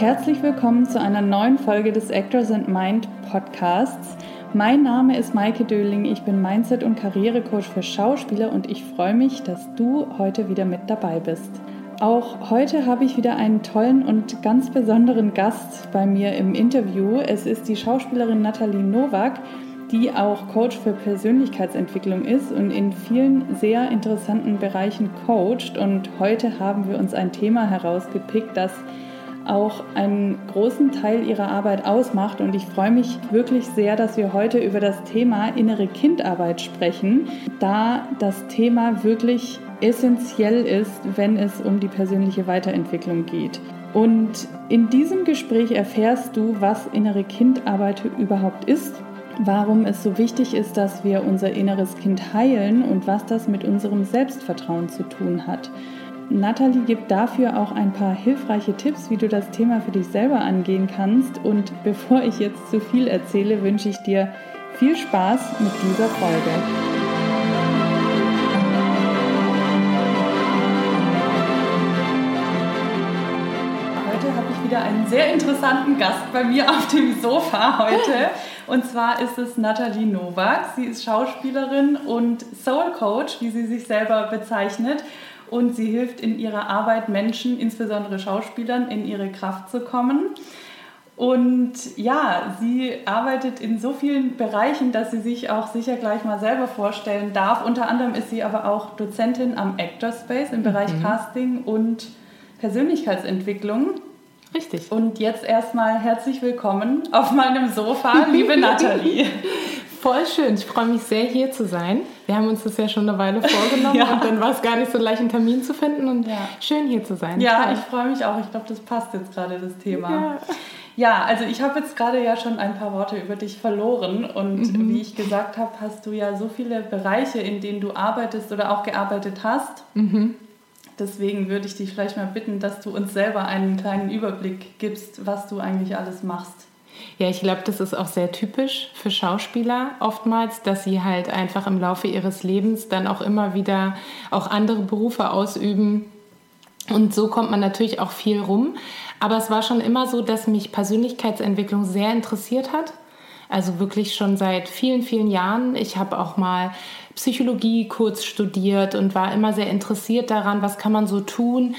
herzlich willkommen zu einer neuen Folge des Actors and Mind Podcasts. Mein Name ist Maike Döling, ich bin Mindset- und Karrierecoach für Schauspieler und ich freue mich, dass du heute wieder mit dabei bist. Auch heute habe ich wieder einen tollen und ganz besonderen Gast bei mir im Interview. Es ist die Schauspielerin Nathalie Nowak, die auch Coach für Persönlichkeitsentwicklung ist und in vielen sehr interessanten Bereichen coacht. Und heute haben wir uns ein Thema herausgepickt, das auch einen großen Teil ihrer Arbeit ausmacht. Und ich freue mich wirklich sehr, dass wir heute über das Thema innere Kindarbeit sprechen, da das Thema wirklich essentiell ist, wenn es um die persönliche Weiterentwicklung geht. Und in diesem Gespräch erfährst du, was innere Kindarbeit überhaupt ist, warum es so wichtig ist, dass wir unser inneres Kind heilen und was das mit unserem Selbstvertrauen zu tun hat. Nathalie gibt dafür auch ein paar hilfreiche Tipps, wie du das Thema für dich selber angehen kannst. Und bevor ich jetzt zu viel erzähle, wünsche ich dir viel Spaß mit dieser Folge. Heute habe ich wieder einen sehr interessanten Gast bei mir auf dem Sofa heute. Und zwar ist es Nathalie Nowak. Sie ist Schauspielerin und Soul Coach, wie sie sich selber bezeichnet und sie hilft in ihrer Arbeit Menschen, insbesondere Schauspielern, in ihre Kraft zu kommen. Und ja, sie arbeitet in so vielen Bereichen, dass sie sich auch sicher gleich mal selber vorstellen darf. Unter anderem ist sie aber auch Dozentin am Actor Space im Bereich mhm. Casting und Persönlichkeitsentwicklung. Richtig. Und jetzt erstmal herzlich willkommen auf meinem Sofa, liebe Nathalie. Voll schön. Ich freue mich sehr, hier zu sein. Wir haben uns das ja schon eine Weile vorgenommen ja. und dann war es gar nicht so leicht, einen Termin zu finden und ja. schön hier zu sein. Ja, Toll. ich freue mich auch. Ich glaube, das passt jetzt gerade, das Thema. Ja. Ja, also ich habe jetzt gerade ja schon ein paar Worte über dich verloren und mhm. wie ich gesagt habe, hast du ja so viele Bereiche, in denen du arbeitest oder auch gearbeitet hast. Mhm. Deswegen würde ich dich vielleicht mal bitten, dass du uns selber einen kleinen Überblick gibst, was du eigentlich alles machst. Ja, ich glaube, das ist auch sehr typisch für Schauspieler oftmals, dass sie halt einfach im Laufe ihres Lebens dann auch immer wieder auch andere Berufe ausüben. Und so kommt man natürlich auch viel rum. Aber es war schon immer so, dass mich Persönlichkeitsentwicklung sehr interessiert hat. Also wirklich schon seit vielen, vielen Jahren. Ich habe auch mal Psychologie kurz studiert und war immer sehr interessiert daran, was kann man so tun,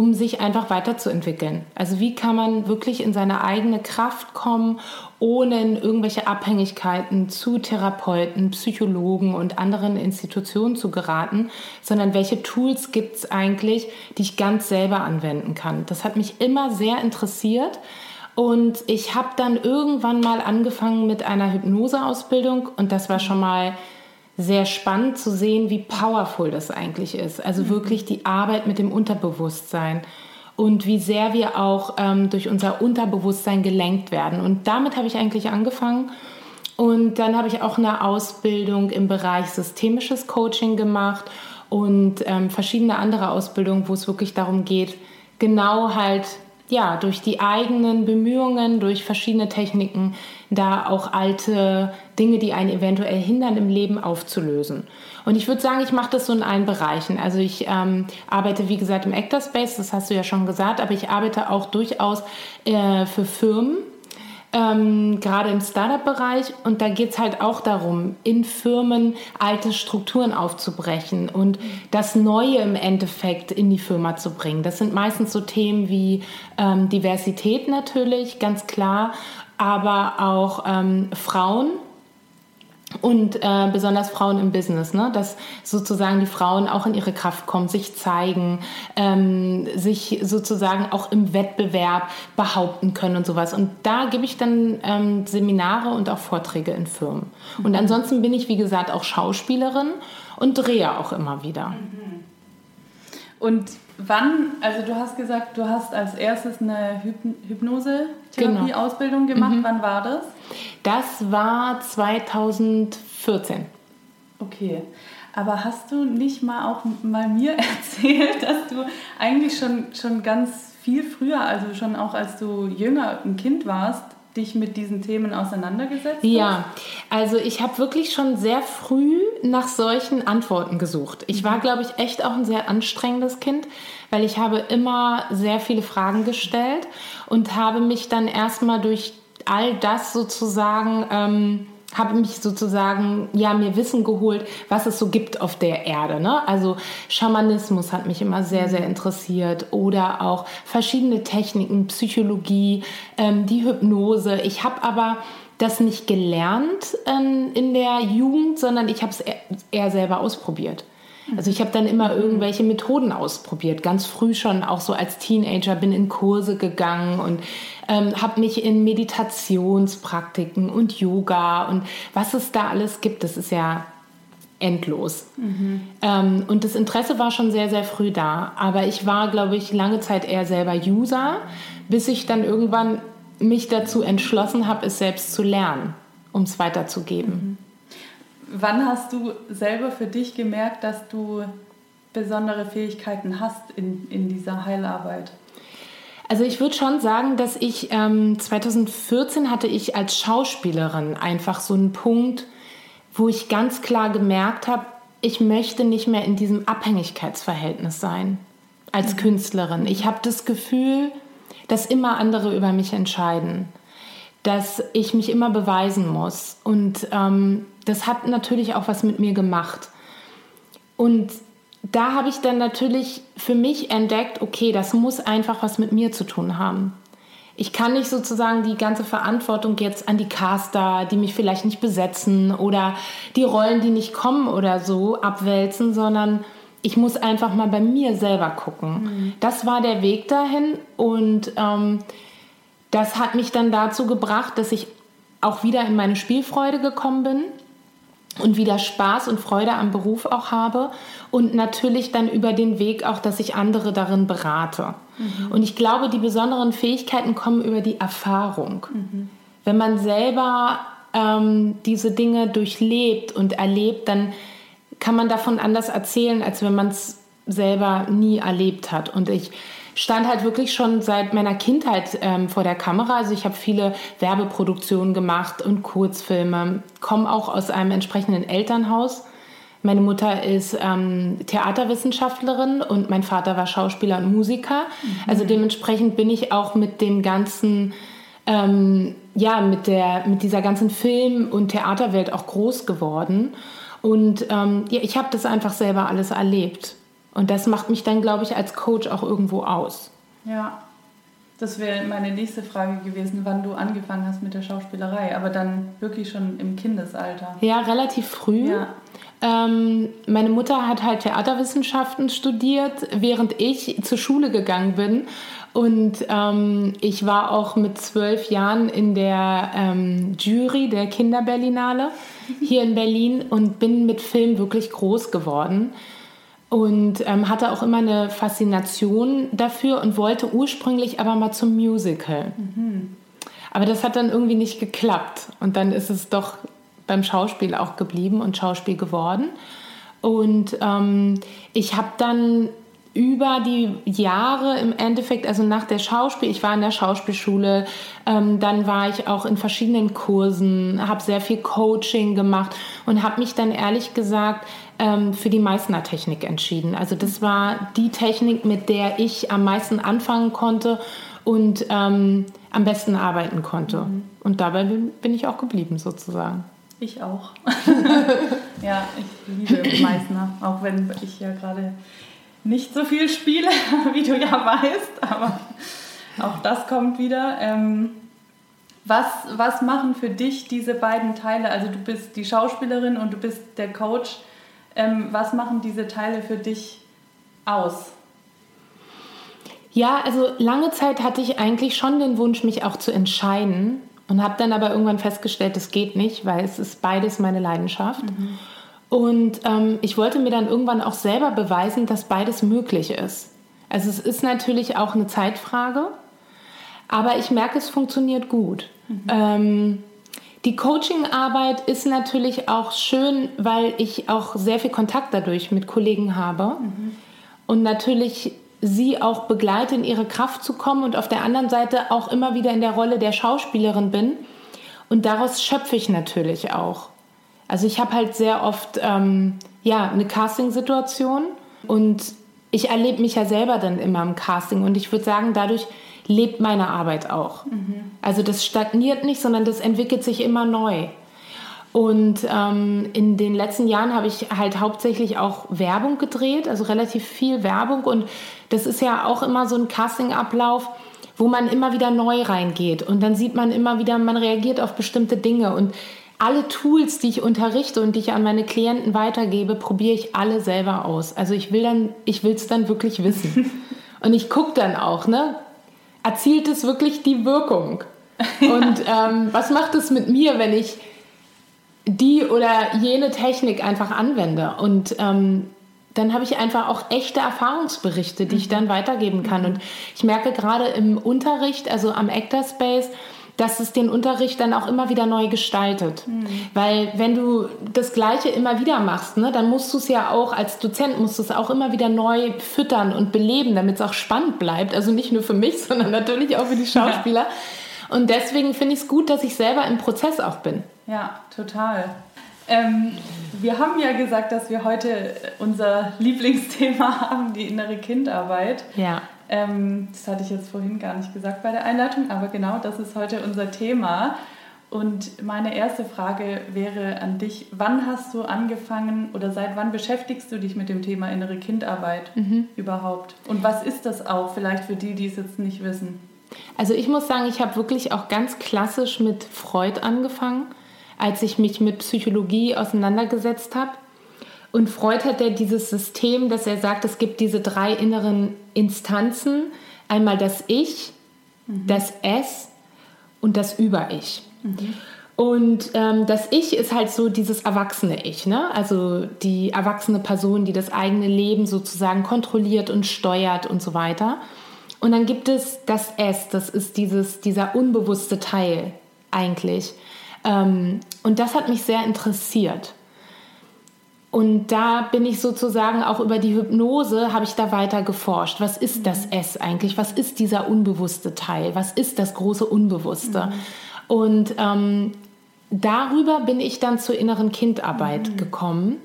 um sich einfach weiterzuentwickeln. Also wie kann man wirklich in seine eigene Kraft kommen, ohne in irgendwelche Abhängigkeiten zu Therapeuten, Psychologen und anderen Institutionen zu geraten, sondern welche Tools gibt es eigentlich, die ich ganz selber anwenden kann. Das hat mich immer sehr interessiert. Und ich habe dann irgendwann mal angefangen mit einer Hypnoseausbildung und das war schon mal sehr spannend zu sehen, wie powerful das eigentlich ist. Also mhm. wirklich die Arbeit mit dem Unterbewusstsein und wie sehr wir auch ähm, durch unser Unterbewusstsein gelenkt werden. Und damit habe ich eigentlich angefangen. Und dann habe ich auch eine Ausbildung im Bereich systemisches Coaching gemacht und ähm, verschiedene andere Ausbildungen, wo es wirklich darum geht, genau halt ja, durch die eigenen Bemühungen, durch verschiedene Techniken, da auch alte Dinge, die einen eventuell hindern im Leben, aufzulösen. Und ich würde sagen, ich mache das so in allen Bereichen. Also ich ähm, arbeite, wie gesagt, im Actor Space, das hast du ja schon gesagt, aber ich arbeite auch durchaus äh, für Firmen, ähm, gerade im Startup-Bereich. Und da geht es halt auch darum, in Firmen alte Strukturen aufzubrechen und das Neue im Endeffekt in die Firma zu bringen. Das sind meistens so Themen wie ähm, Diversität natürlich, ganz klar, aber auch ähm, Frauen und äh, besonders Frauen im Business, ne? dass sozusagen die Frauen auch in ihre Kraft kommen, sich zeigen, ähm, sich sozusagen auch im Wettbewerb behaupten können und sowas. Und da gebe ich dann ähm, Seminare und auch Vorträge in Firmen. Und ansonsten bin ich, wie gesagt, auch Schauspielerin und drehe auch immer wieder. Mhm. Und wann, also du hast gesagt, du hast als erstes eine Hypnose-Therapie-Ausbildung genau. gemacht. Mhm. Wann war das? Das war 2014. Okay. Aber hast du nicht mal auch mal mir erzählt, dass du eigentlich schon, schon ganz viel früher, also schon auch als du jünger ein Kind warst, dich mit diesen Themen auseinandergesetzt Ja, Also ich habe wirklich schon sehr früh nach solchen Antworten gesucht. Ich war, glaube ich, echt auch ein sehr anstrengendes Kind, weil ich habe immer sehr viele Fragen gestellt und habe mich dann erstmal durch all das sozusagen... Ähm, habe mich sozusagen, ja, mir Wissen geholt, was es so gibt auf der Erde. Ne? Also Schamanismus hat mich immer sehr, sehr interessiert oder auch verschiedene Techniken, Psychologie, ähm, die Hypnose. Ich habe aber das nicht gelernt ähm, in der Jugend, sondern ich habe es eher, eher selber ausprobiert. Also ich habe dann immer irgendwelche Methoden ausprobiert, ganz früh schon, auch so als Teenager, bin in Kurse gegangen und ähm, habe mich in Meditationspraktiken und Yoga und was es da alles gibt, das ist ja endlos. Mhm. Ähm, und das Interesse war schon sehr, sehr früh da. Aber ich war, glaube ich, lange Zeit eher selber User, bis ich dann irgendwann mich dazu entschlossen habe, es selbst zu lernen, um es weiterzugeben. Mhm. Wann hast du selber für dich gemerkt, dass du besondere Fähigkeiten hast in, in dieser Heilarbeit? Also ich würde schon sagen, dass ich ähm, 2014 hatte ich als Schauspielerin einfach so einen Punkt, wo ich ganz klar gemerkt habe, ich möchte nicht mehr in diesem Abhängigkeitsverhältnis sein als mhm. Künstlerin. Ich habe das Gefühl, dass immer andere über mich entscheiden, dass ich mich immer beweisen muss und ähm, das hat natürlich auch was mit mir gemacht. Und da habe ich dann natürlich für mich entdeckt, okay, das muss einfach was mit mir zu tun haben. Ich kann nicht sozusagen die ganze Verantwortung jetzt an die Caster, die mich vielleicht nicht besetzen oder die Rollen, die nicht kommen oder so abwälzen, sondern ich muss einfach mal bei mir selber gucken. Mhm. Das war der Weg dahin und ähm, das hat mich dann dazu gebracht, dass ich auch wieder in meine Spielfreude gekommen bin und wieder Spaß und Freude am Beruf auch habe und natürlich dann über den Weg auch, dass ich andere darin berate. Mhm. Und ich glaube, die besonderen Fähigkeiten kommen über die Erfahrung. Mhm. Wenn man selber ähm, diese Dinge durchlebt und erlebt, dann kann man davon anders erzählen, als wenn man es selber nie erlebt hat. Und ich stand halt wirklich schon seit meiner Kindheit ähm, vor der Kamera. Also ich habe viele Werbeproduktionen gemacht und Kurzfilme, komme auch aus einem entsprechenden Elternhaus. Meine Mutter ist ähm, Theaterwissenschaftlerin und mein Vater war Schauspieler und Musiker. Mhm. Also dementsprechend bin ich auch mit dem ganzen, ähm, ja, mit, der, mit dieser ganzen Film- und Theaterwelt auch groß geworden. Und ähm, ja, ich habe das einfach selber alles erlebt. Und das macht mich dann, glaube ich, als Coach auch irgendwo aus. Ja, das wäre meine nächste Frage gewesen, wann du angefangen hast mit der Schauspielerei, aber dann wirklich schon im Kindesalter. Ja, relativ früh. Ja. Ähm, meine Mutter hat halt Theaterwissenschaften studiert, während ich zur Schule gegangen bin. Und ähm, ich war auch mit zwölf Jahren in der ähm, Jury der Kinderberlinale hier in Berlin und bin mit Film wirklich groß geworden und ähm, hatte auch immer eine Faszination dafür und wollte ursprünglich aber mal zum Musical. Mhm. Aber das hat dann irgendwie nicht geklappt und dann ist es doch beim Schauspiel auch geblieben und Schauspiel geworden. Und ähm, ich habe dann über die Jahre im Endeffekt, also nach der Schauspiel, ich war in der Schauspielschule, ähm, dann war ich auch in verschiedenen Kursen, habe sehr viel Coaching gemacht und habe mich dann ehrlich gesagt ähm, für die Meißner-Technik entschieden. Also das war die Technik, mit der ich am meisten anfangen konnte und ähm, am besten arbeiten konnte. Mhm. Und dabei bin, bin ich auch geblieben sozusagen. Ich auch. ja, ich liebe Meißner, auch wenn ich ja gerade nicht so viel spiele, wie du ja weißt, aber auch das kommt wieder. Ähm, was, was machen für dich diese beiden Teile? Also du bist die Schauspielerin und du bist der Coach. Ähm, was machen diese Teile für dich aus? Ja, also lange Zeit hatte ich eigentlich schon den Wunsch, mich auch zu entscheiden und habe dann aber irgendwann festgestellt, es geht nicht, weil es ist beides meine Leidenschaft. Mhm. Und ähm, ich wollte mir dann irgendwann auch selber beweisen, dass beides möglich ist. Also es ist natürlich auch eine Zeitfrage, aber ich merke, es funktioniert gut. Mhm. Ähm, die Coaching-Arbeit ist natürlich auch schön, weil ich auch sehr viel Kontakt dadurch mit Kollegen habe mhm. und natürlich sie auch begleite, in ihre Kraft zu kommen und auf der anderen Seite auch immer wieder in der Rolle der Schauspielerin bin Und daraus schöpfe ich natürlich auch. Also ich habe halt sehr oft ähm, ja, eine Casting-Situation und ich erlebe mich ja selber dann immer im Casting und ich würde sagen, dadurch lebt meine Arbeit auch. Mhm. Also das stagniert nicht, sondern das entwickelt sich immer neu. Und ähm, in den letzten Jahren habe ich halt hauptsächlich auch Werbung gedreht, also relativ viel Werbung. Und das ist ja auch immer so ein Casting-Ablauf, wo man immer wieder neu reingeht. Und dann sieht man immer wieder, man reagiert auf bestimmte Dinge. Und alle Tools, die ich unterrichte und die ich an meine Klienten weitergebe, probiere ich alle selber aus. Also ich will dann, ich will es dann wirklich wissen. und ich gucke dann auch, ne? Erzielt es wirklich die Wirkung? Und ähm, was macht es mit mir, wenn ich die oder jene Technik einfach anwende? Und ähm, dann habe ich einfach auch echte Erfahrungsberichte, die ich mhm. dann weitergeben kann. Und ich merke gerade im Unterricht, also am Actor Space, dass es den Unterricht dann auch immer wieder neu gestaltet. Mhm. Weil wenn du das Gleiche immer wieder machst, ne, dann musst du es ja auch als Dozent, musst du es auch immer wieder neu füttern und beleben, damit es auch spannend bleibt. Also nicht nur für mich, sondern natürlich auch für die Schauspieler. Ja. Und deswegen finde ich es gut, dass ich selber im Prozess auch bin. Ja, total. Ähm, wir haben ja gesagt, dass wir heute unser Lieblingsthema haben, die innere Kindarbeit. Ja. Ähm, das hatte ich jetzt vorhin gar nicht gesagt bei der Einleitung, aber genau das ist heute unser Thema. Und meine erste Frage wäre an dich, wann hast du angefangen oder seit wann beschäftigst du dich mit dem Thema innere Kindarbeit mhm. überhaupt? Und was ist das auch vielleicht für die, die es jetzt nicht wissen? Also ich muss sagen, ich habe wirklich auch ganz klassisch mit Freud angefangen, als ich mich mit Psychologie auseinandergesetzt habe. Und Freud hat ja dieses System, dass er sagt, es gibt diese drei inneren Instanzen. Einmal das Ich, mhm. das Es und das Über-Ich. Mhm. Und ähm, das Ich ist halt so dieses erwachsene Ich, ne? also die erwachsene Person, die das eigene Leben sozusagen kontrolliert und steuert und so weiter. Und dann gibt es das Es, das ist dieses, dieser unbewusste Teil eigentlich. Ähm, und das hat mich sehr interessiert. Und da bin ich sozusagen auch über die Hypnose, habe ich da weiter geforscht. Was ist das S eigentlich? Was ist dieser unbewusste Teil? Was ist das große Unbewusste? Mhm. Und ähm, darüber bin ich dann zur inneren Kindarbeit mhm. gekommen,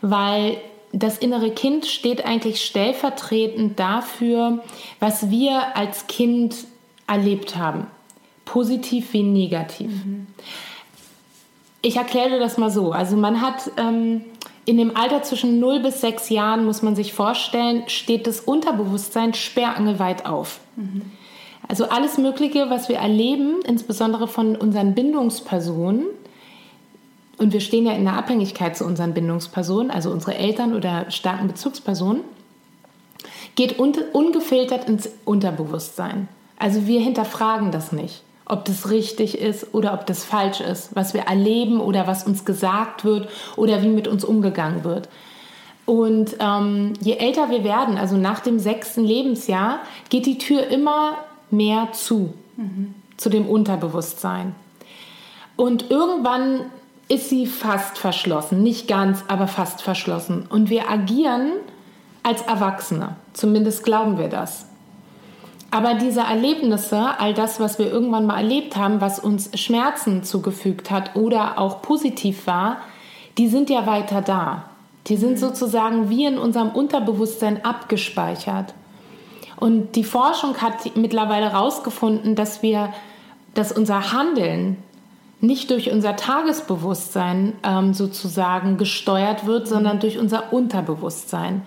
weil das innere Kind steht eigentlich stellvertretend dafür, was wir als Kind erlebt haben. Positiv wie negativ. Mhm. Ich erkläre das mal so. Also man hat ähm, in dem Alter zwischen 0 bis 6 Jahren, muss man sich vorstellen, steht das Unterbewusstsein sperrangelweit auf. Mhm. Also alles Mögliche, was wir erleben, insbesondere von unseren Bindungspersonen, und wir stehen ja in der Abhängigkeit zu unseren Bindungspersonen, also unsere Eltern oder starken Bezugspersonen, geht un ungefiltert ins Unterbewusstsein. Also wir hinterfragen das nicht ob das richtig ist oder ob das falsch ist, was wir erleben oder was uns gesagt wird oder wie mit uns umgegangen wird. Und ähm, je älter wir werden, also nach dem sechsten Lebensjahr, geht die Tür immer mehr zu, mhm. zu dem Unterbewusstsein. Und irgendwann ist sie fast verschlossen, nicht ganz, aber fast verschlossen. Und wir agieren als Erwachsene, zumindest glauben wir das. Aber diese Erlebnisse, all das, was wir irgendwann mal erlebt haben, was uns Schmerzen zugefügt hat oder auch positiv war, die sind ja weiter da. Die sind mhm. sozusagen wie in unserem Unterbewusstsein abgespeichert. Und die Forschung hat mittlerweile herausgefunden, dass wir, dass unser Handeln nicht durch unser Tagesbewusstsein ähm, sozusagen gesteuert wird, sondern durch unser Unterbewusstsein.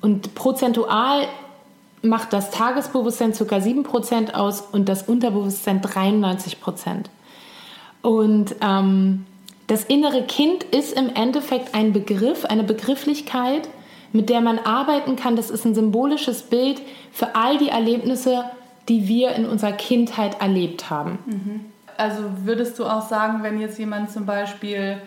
Und prozentual macht das Tagesbewusstsein ca. 7% aus und das Unterbewusstsein 93%. Und ähm, das innere Kind ist im Endeffekt ein Begriff, eine Begrifflichkeit, mit der man arbeiten kann. Das ist ein symbolisches Bild für all die Erlebnisse, die wir in unserer Kindheit erlebt haben. Mhm. Also würdest du auch sagen, wenn jetzt jemand zum Beispiel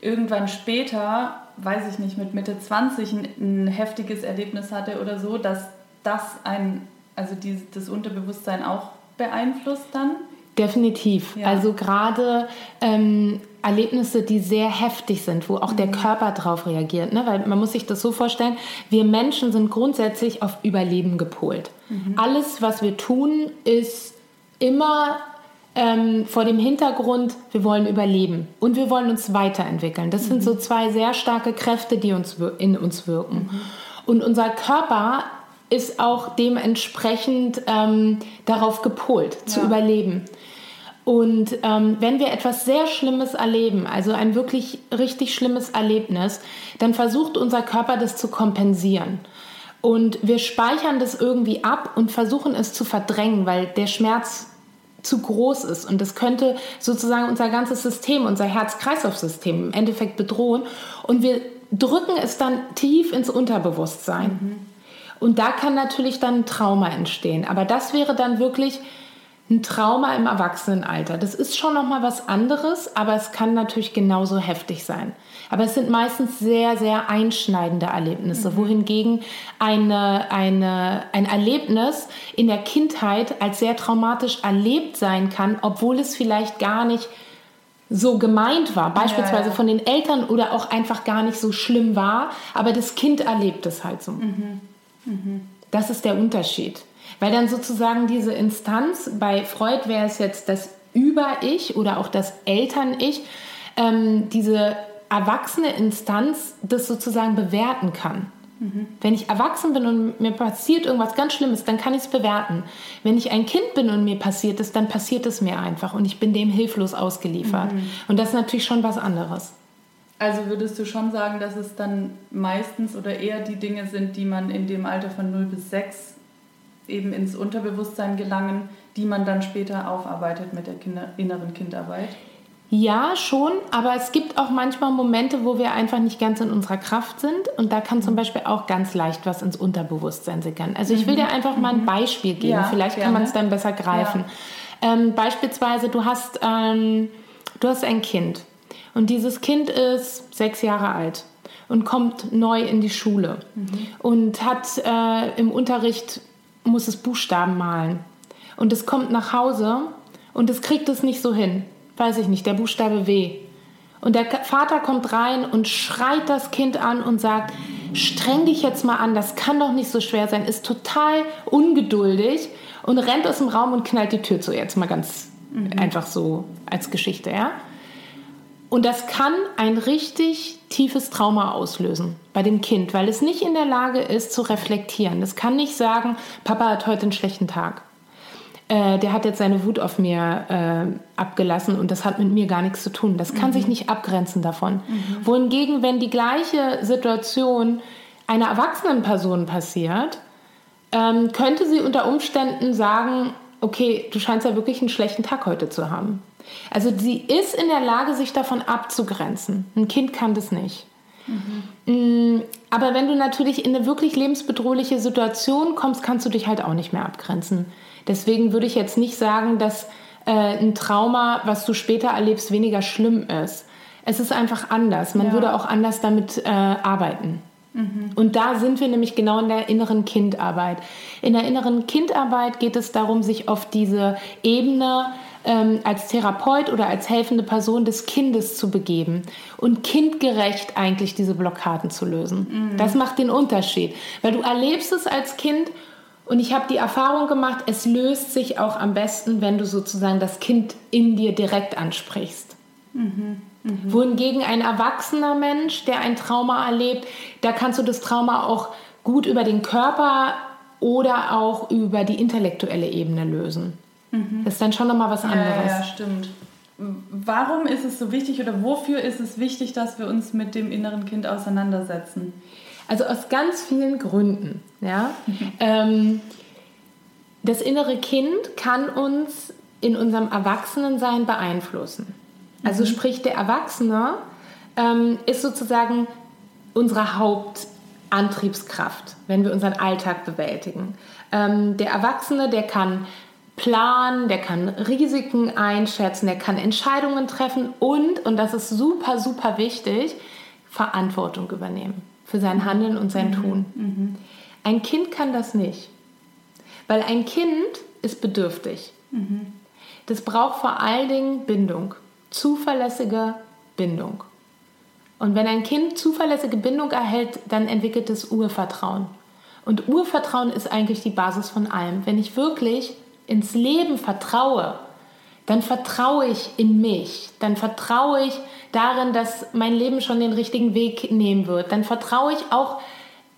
irgendwann später, weiß ich nicht, mit Mitte 20 ein, ein heftiges Erlebnis hatte oder so, dass das ein, also die, das Unterbewusstsein auch beeinflusst dann? Definitiv. Ja. Also gerade ähm, Erlebnisse, die sehr heftig sind, wo auch mhm. der Körper drauf reagiert. Ne? Weil man muss sich das so vorstellen, wir Menschen sind grundsätzlich auf Überleben gepolt. Mhm. Alles, was wir tun, ist immer ähm, vor dem Hintergrund, wir wollen überleben und wir wollen uns weiterentwickeln. Das mhm. sind so zwei sehr starke Kräfte, die uns in uns wirken. Mhm. Und unser Körper ist auch dementsprechend ähm, darauf gepolt, ja. zu überleben. Und ähm, wenn wir etwas sehr Schlimmes erleben, also ein wirklich richtig schlimmes Erlebnis, dann versucht unser Körper das zu kompensieren. Und wir speichern das irgendwie ab und versuchen es zu verdrängen, weil der Schmerz zu groß ist. Und das könnte sozusagen unser ganzes System, unser Herz-Kreislauf-System im Endeffekt bedrohen. Und wir drücken es dann tief ins Unterbewusstsein. Mhm. Und da kann natürlich dann ein Trauma entstehen. Aber das wäre dann wirklich ein Trauma im Erwachsenenalter. Das ist schon noch mal was anderes, aber es kann natürlich genauso heftig sein. Aber es sind meistens sehr, sehr einschneidende Erlebnisse, mhm. wohingegen eine, eine, ein Erlebnis in der Kindheit als sehr traumatisch erlebt sein kann, obwohl es vielleicht gar nicht so gemeint war, beispielsweise ja, ja. von den Eltern oder auch einfach gar nicht so schlimm war, aber das Kind erlebt es halt so. Mhm. Mhm. Das ist der Unterschied. Weil dann sozusagen diese Instanz, bei Freud wäre es jetzt das Über-Ich oder auch das Eltern-Ich, ähm, diese erwachsene Instanz das sozusagen bewerten kann. Mhm. Wenn ich erwachsen bin und mir passiert irgendwas ganz Schlimmes, dann kann ich es bewerten. Wenn ich ein Kind bin und mir passiert es, dann passiert es mir einfach und ich bin dem hilflos ausgeliefert. Mhm. Und das ist natürlich schon was anderes. Also würdest du schon sagen, dass es dann meistens oder eher die Dinge sind, die man in dem Alter von 0 bis 6 eben ins Unterbewusstsein gelangen, die man dann später aufarbeitet mit der Kinder inneren Kindarbeit? Ja, schon, aber es gibt auch manchmal Momente, wo wir einfach nicht ganz in unserer Kraft sind und da kann zum Beispiel auch ganz leicht was ins Unterbewusstsein sickern. Also ich will dir mhm. einfach mal ein mhm. Beispiel geben, ja, vielleicht gerne. kann man es dann besser greifen. Ja. Ähm, beispielsweise, du hast, ähm, du hast ein Kind und dieses Kind ist sechs Jahre alt und kommt neu in die Schule mhm. und hat äh, im Unterricht muss es Buchstaben malen. Und es kommt nach Hause und es kriegt es nicht so hin. Weiß ich nicht, der Buchstabe W. Und der Vater kommt rein und schreit das Kind an und sagt, streng dich jetzt mal an, das kann doch nicht so schwer sein, ist total ungeduldig und rennt aus dem Raum und knallt die Tür zu. Jetzt mal ganz mhm. einfach so als Geschichte, ja. Und das kann ein richtig tiefes Trauma auslösen bei dem Kind, weil es nicht in der Lage ist zu reflektieren. Es kann nicht sagen, Papa hat heute einen schlechten Tag. Äh, der hat jetzt seine Wut auf mir äh, abgelassen und das hat mit mir gar nichts zu tun. Das kann mhm. sich nicht abgrenzen davon. Mhm. Wohingegen, wenn die gleiche Situation einer erwachsenen Person passiert, ähm, könnte sie unter Umständen sagen, okay, du scheinst ja wirklich einen schlechten Tag heute zu haben. Also sie ist in der Lage, sich davon abzugrenzen. Ein Kind kann das nicht. Mhm. Aber wenn du natürlich in eine wirklich lebensbedrohliche Situation kommst, kannst du dich halt auch nicht mehr abgrenzen. Deswegen würde ich jetzt nicht sagen, dass äh, ein Trauma, was du später erlebst, weniger schlimm ist. Es ist einfach anders. Man ja. würde auch anders damit äh, arbeiten. Mhm. Und da sind wir nämlich genau in der inneren Kindarbeit. In der inneren Kindarbeit geht es darum, sich auf diese Ebene ähm, als Therapeut oder als helfende Person des Kindes zu begeben und kindgerecht eigentlich diese Blockaden zu lösen. Mhm. Das macht den Unterschied, weil du erlebst es als Kind und ich habe die Erfahrung gemacht, es löst sich auch am besten, wenn du sozusagen das Kind in dir direkt ansprichst. Mhm. Mhm. Wohingegen ein erwachsener Mensch, der ein Trauma erlebt, da kannst du das Trauma auch gut über den Körper oder auch über die intellektuelle Ebene lösen. Mhm. Das ist dann schon nochmal was anderes. Ja, ja, stimmt. Warum ist es so wichtig oder wofür ist es wichtig, dass wir uns mit dem inneren Kind auseinandersetzen? Also aus ganz vielen Gründen. Ja? Mhm. Ähm, das innere Kind kann uns in unserem Erwachsenensein beeinflussen. Also mhm. sprich, der Erwachsene ähm, ist sozusagen unsere Hauptantriebskraft, wenn wir unseren Alltag bewältigen. Ähm, der Erwachsene, der kann planen, der kann Risiken einschätzen, der kann Entscheidungen treffen und, und das ist super, super wichtig, Verantwortung übernehmen für sein Handeln und sein mhm. Tun. Mhm. Ein Kind kann das nicht, weil ein Kind ist bedürftig. Mhm. Das braucht vor allen Dingen Bindung, zuverlässige Bindung. Und wenn ein Kind zuverlässige Bindung erhält, dann entwickelt es Urvertrauen. Und Urvertrauen ist eigentlich die Basis von allem. Wenn ich wirklich ins Leben vertraue, dann vertraue ich in mich, dann vertraue ich darin, dass mein Leben schon den richtigen Weg nehmen wird, dann vertraue ich auch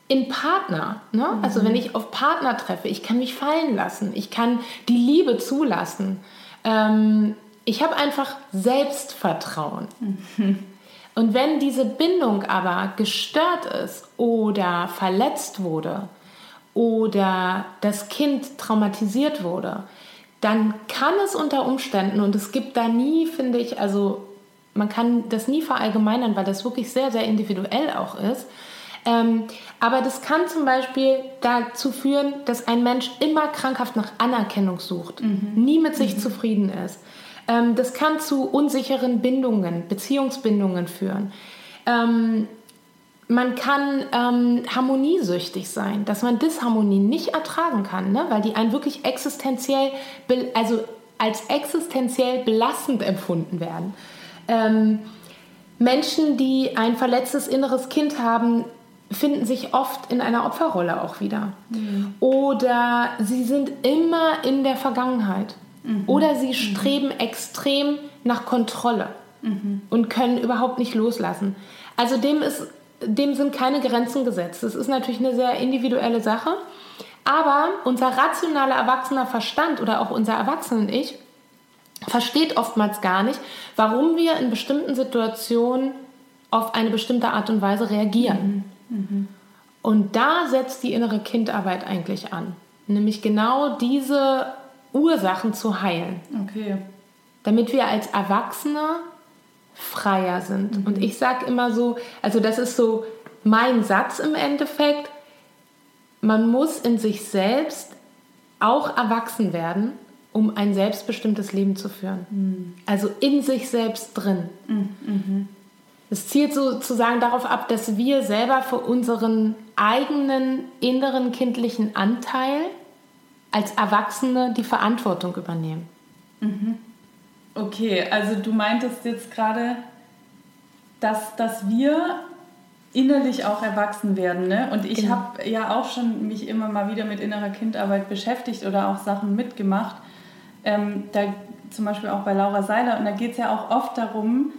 in Partner. Ne? Mhm. Also wenn ich auf Partner treffe, ich kann mich fallen lassen, ich kann die Liebe zulassen. Ähm, ich habe einfach Selbstvertrauen. Mhm. Und wenn diese Bindung aber gestört ist oder verletzt wurde oder das Kind traumatisiert wurde, dann kann es unter Umständen, und es gibt da nie, finde ich, also man kann das nie verallgemeinern, weil das wirklich sehr, sehr individuell auch ist. Ähm, aber das kann zum Beispiel dazu führen, dass ein Mensch immer krankhaft nach Anerkennung sucht, mhm. nie mit sich mhm. zufrieden ist. Ähm, das kann zu unsicheren Bindungen, Beziehungsbindungen führen. Ähm, man kann ähm, harmoniesüchtig sein, dass man Disharmonie nicht ertragen kann, ne? weil die einen wirklich existenziell, also als existenziell belastend empfunden werden. Ähm, Menschen, die ein verletztes inneres Kind haben, finden sich oft in einer Opferrolle auch wieder. Mhm. Oder sie sind immer in der Vergangenheit. Mhm. Oder sie mhm. streben extrem nach Kontrolle mhm. und können überhaupt nicht loslassen. Also dem, ist, dem sind keine Grenzen gesetzt. Das ist natürlich eine sehr individuelle Sache. Aber unser rationaler erwachsener Verstand oder auch unser Erwachsenen-Ich versteht oftmals gar nicht, warum wir in bestimmten Situationen auf eine bestimmte Art und Weise reagieren. Mhm. Mhm. Und da setzt die innere Kindarbeit eigentlich an. Nämlich genau diese Ursachen zu heilen. Okay. Damit wir als Erwachsene freier sind. Mhm. Und ich sage immer so, also das ist so mein Satz im Endeffekt, man muss in sich selbst auch erwachsen werden, um ein selbstbestimmtes Leben zu führen. Mhm. Also in sich selbst drin. Mhm. Es zielt sozusagen darauf ab, dass wir selber für unseren eigenen inneren kindlichen Anteil als Erwachsene die Verantwortung übernehmen. Mhm. Okay, also du meintest jetzt gerade, dass, dass wir innerlich auch erwachsen werden. Ne? Und ich genau. habe ja auch schon mich immer mal wieder mit innerer Kindarbeit beschäftigt oder auch Sachen mitgemacht. Ähm, da zum Beispiel auch bei Laura Seiler. Und da geht es ja auch oft darum,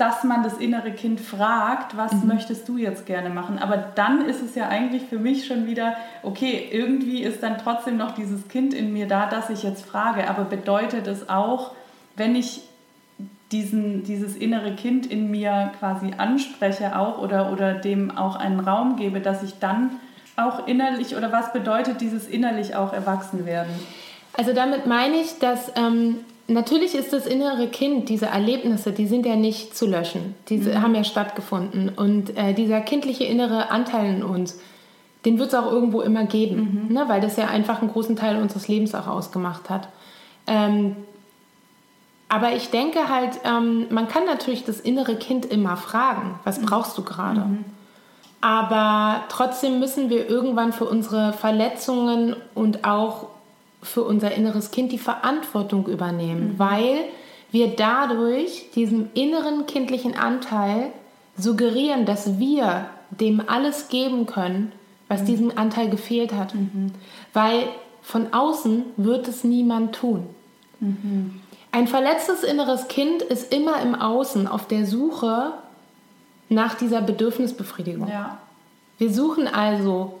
dass man das innere Kind fragt, was mhm. möchtest du jetzt gerne machen? Aber dann ist es ja eigentlich für mich schon wieder, okay, irgendwie ist dann trotzdem noch dieses Kind in mir da, das ich jetzt frage. Aber bedeutet es auch, wenn ich diesen, dieses innere Kind in mir quasi anspreche auch oder, oder dem auch einen Raum gebe, dass ich dann auch innerlich oder was bedeutet dieses innerlich auch erwachsen werden? Also damit meine ich, dass ähm, natürlich ist das innere Kind, diese Erlebnisse, die sind ja nicht zu löschen. Diese mhm. haben ja stattgefunden. Und äh, dieser kindliche innere Anteil in uns, den wird es auch irgendwo immer geben, mhm. ne? weil das ja einfach einen großen Teil unseres Lebens auch ausgemacht hat. Ähm, aber ich denke halt, ähm, man kann natürlich das innere Kind immer fragen, was mhm. brauchst du gerade? Mhm. Aber trotzdem müssen wir irgendwann für unsere Verletzungen und auch für unser inneres Kind die Verantwortung übernehmen, mhm. weil wir dadurch diesem inneren kindlichen Anteil suggerieren, dass wir dem alles geben können, was mhm. diesem Anteil gefehlt hat. Mhm. Weil von außen wird es niemand tun. Mhm. Ein verletztes inneres Kind ist immer im Außen auf der Suche nach dieser Bedürfnisbefriedigung. Ja. Wir suchen also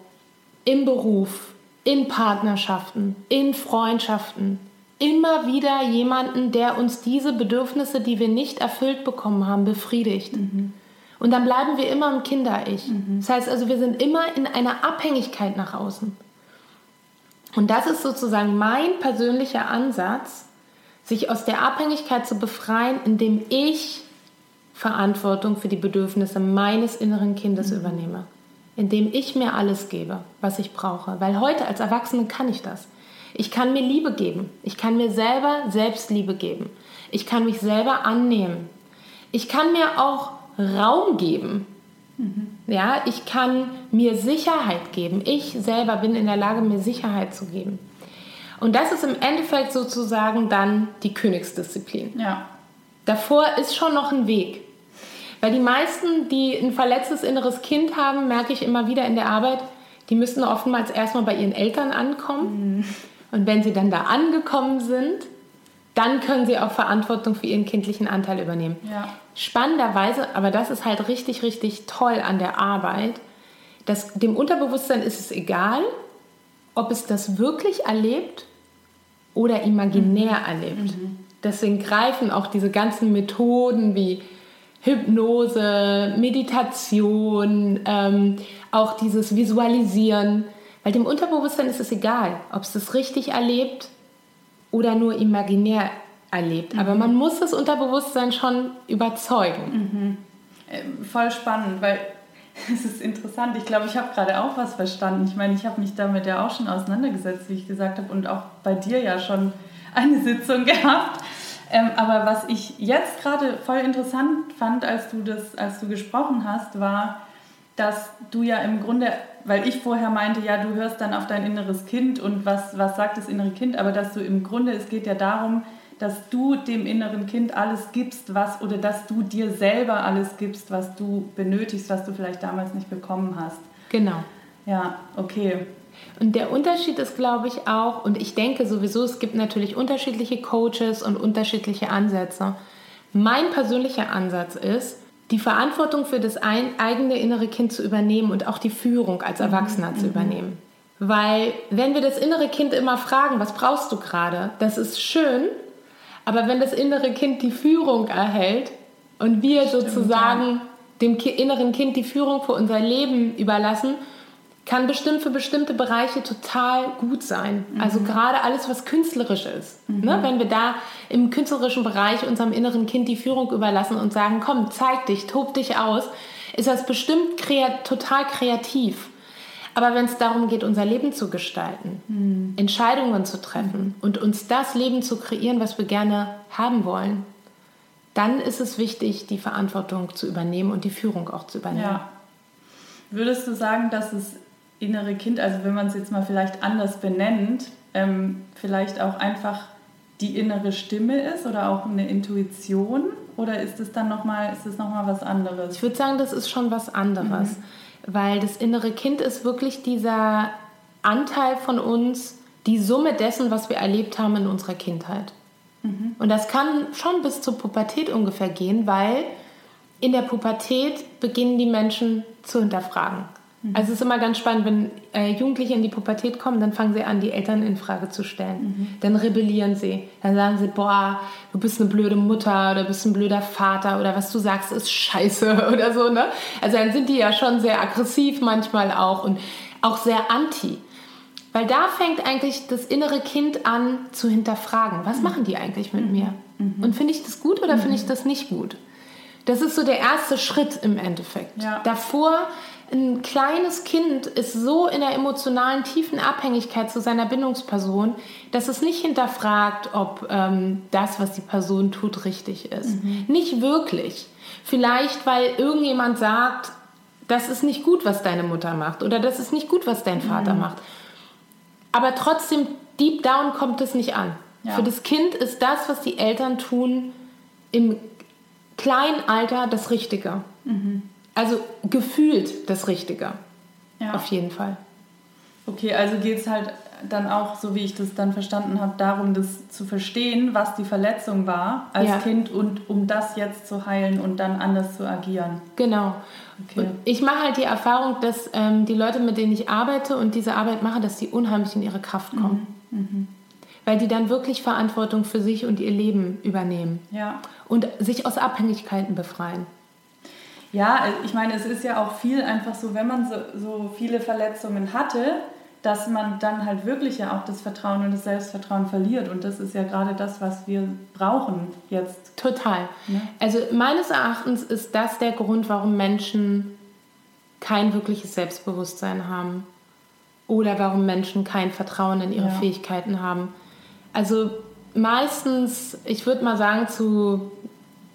im Beruf, in Partnerschaften, in Freundschaften immer wieder jemanden, der uns diese Bedürfnisse, die wir nicht erfüllt bekommen haben, befriedigt. Mhm. Und dann bleiben wir immer im Kinder-Ich. Mhm. Das heißt also, wir sind immer in einer Abhängigkeit nach außen. Und das ist sozusagen mein persönlicher Ansatz, sich aus der Abhängigkeit zu befreien, indem ich Verantwortung für die Bedürfnisse meines inneren Kindes mhm. übernehme indem ich mir alles gebe, was ich brauche. Weil heute als Erwachsene kann ich das. Ich kann mir Liebe geben. Ich kann mir selber Selbstliebe geben. Ich kann mich selber annehmen. Ich kann mir auch Raum geben. Mhm. Ja, ich kann mir Sicherheit geben. Ich selber bin in der Lage, mir Sicherheit zu geben. Und das ist im Endeffekt sozusagen dann die Königsdisziplin. Ja. Davor ist schon noch ein Weg. Weil die meisten, die ein verletztes inneres Kind haben, merke ich immer wieder in der Arbeit, die müssen oftmals erstmal bei ihren Eltern ankommen. Mhm. Und wenn sie dann da angekommen sind, dann können sie auch Verantwortung für ihren kindlichen Anteil übernehmen. Ja. Spannenderweise, aber das ist halt richtig, richtig toll an der Arbeit, dass dem Unterbewusstsein ist es egal, ob es das wirklich erlebt oder imaginär Mhm. erlebt. Deswegen greifen auch diese ganzen Methoden wie Hypnose, Meditation, ähm, auch dieses Visualisieren, weil dem Unterbewusstsein ist es egal, ob es das richtig erlebt oder nur imaginär erlebt. Aber man muss das Unterbewusstsein schon überzeugen. Ähm, Voll spannend, weil es ist interessant. Ich glaube, ich habe gerade auch was verstanden. Ich meine, ich habe mich damit ja auch schon auseinandergesetzt, wie ich gesagt habe, und auch bei dir ja schon eine Sitzung gehabt. Ähm, aber was ich jetzt gerade voll interessant fand, als du das, als du gesprochen hast, war, dass du ja im Grunde, weil ich vorher meinte, ja, du hörst dann auf dein inneres Kind und was, was sagt das innere Kind, aber dass du im Grunde, es geht ja darum, dass du dem inneren Kind alles gibst, was oder dass du dir selber alles gibst, was du benötigst, was du vielleicht damals nicht bekommen hast. Genau. Ja, okay. Und der Unterschied ist, glaube ich, auch, und ich denke sowieso, es gibt natürlich unterschiedliche Coaches und unterschiedliche Ansätze. Mein persönlicher Ansatz ist, die Verantwortung für das ein, eigene innere Kind zu übernehmen und auch die Führung als Erwachsener zu übernehmen. Weil wenn wir das innere Kind immer fragen, was brauchst du gerade, das ist schön, aber wenn das innere Kind die Führung erhält und wir sozusagen dem Ki inneren Kind die Führung für unser Leben überlassen, kann bestimmt für bestimmte Bereiche total gut sein. Also gerade alles, was künstlerisch ist. Ne? Wenn wir da im künstlerischen Bereich unserem inneren Kind die Führung überlassen und sagen, komm, zeig dich, tob dich aus, ist das bestimmt kreat total kreativ. Aber wenn es darum geht, unser Leben zu gestalten, Entscheidungen zu treffen und uns das Leben zu kreieren, was wir gerne haben wollen, dann ist es wichtig, die Verantwortung zu übernehmen und die Führung auch zu übernehmen. Ja. Würdest du sagen, dass das innere Kind, also wenn man es jetzt mal vielleicht anders benennt, ähm, vielleicht auch einfach die innere Stimme ist oder auch eine Intuition? Oder ist es dann nochmal, ist es nochmal was anderes? Ich würde sagen, das ist schon was anderes, weil das innere Kind ist wirklich dieser Anteil von uns, die Summe dessen, was wir erlebt haben in unserer Kindheit. Und das kann schon bis zur Pubertät ungefähr gehen, weil in der Pubertät beginnen die Menschen zu hinterfragen. Also es ist immer ganz spannend, wenn äh, Jugendliche in die Pubertät kommen, dann fangen sie an, die Eltern in Frage zu stellen. Dann rebellieren sie. Dann sagen sie, boah, du bist eine blöde Mutter oder bist ein blöder Vater oder was du sagst ist scheiße oder so. Ne? Also dann sind die ja schon sehr aggressiv manchmal auch und auch sehr anti. Weil da fängt eigentlich das innere Kind an zu hinterfragen, was machen die eigentlich mit mir? Und finde ich das gut oder finde ich das nicht gut? Das ist so der erste Schritt im Endeffekt. Ja. Davor, ein kleines Kind ist so in der emotionalen tiefen Abhängigkeit zu seiner Bindungsperson, dass es nicht hinterfragt, ob ähm, das, was die Person tut, richtig ist. Nicht wirklich. Vielleicht, weil irgendjemand sagt, das ist nicht gut, was deine Mutter macht oder das ist nicht gut, was dein Vater macht. Aber trotzdem, deep down kommt es nicht an. Ja. Für das Kind ist das, was die Eltern tun, im kleinen Alter das Richtige. Also gefühlt das Richtige. Ja. Auf jeden Fall. Okay, also geht es halt dann auch, so wie ich das dann verstanden habe, darum, das zu verstehen, was die Verletzung war als Ja. Kind und um das jetzt zu heilen und dann anders zu agieren. Genau. Okay. Und ich mache halt die Erfahrung, dass ähm, die Leute, mit denen ich arbeite und diese Arbeit mache, dass die unheimlich in ihre Kraft kommen. Weil die dann wirklich Verantwortung für sich und ihr Leben übernehmen Ja. und sich aus Abhängigkeiten befreien. Ja, ich meine, es ist ja auch viel einfach so, wenn man so, so viele Verletzungen hatte, dass man dann halt wirklich ja auch das Vertrauen und das Selbstvertrauen verliert. Und das ist ja gerade das, was wir brauchen jetzt. Total. Ja. Also meines Erachtens ist das der Grund, warum Menschen kein wirkliches Selbstbewusstsein haben oder warum Menschen kein Vertrauen in ihre Ja. Fähigkeiten haben. Also meistens, ich würde mal sagen, zu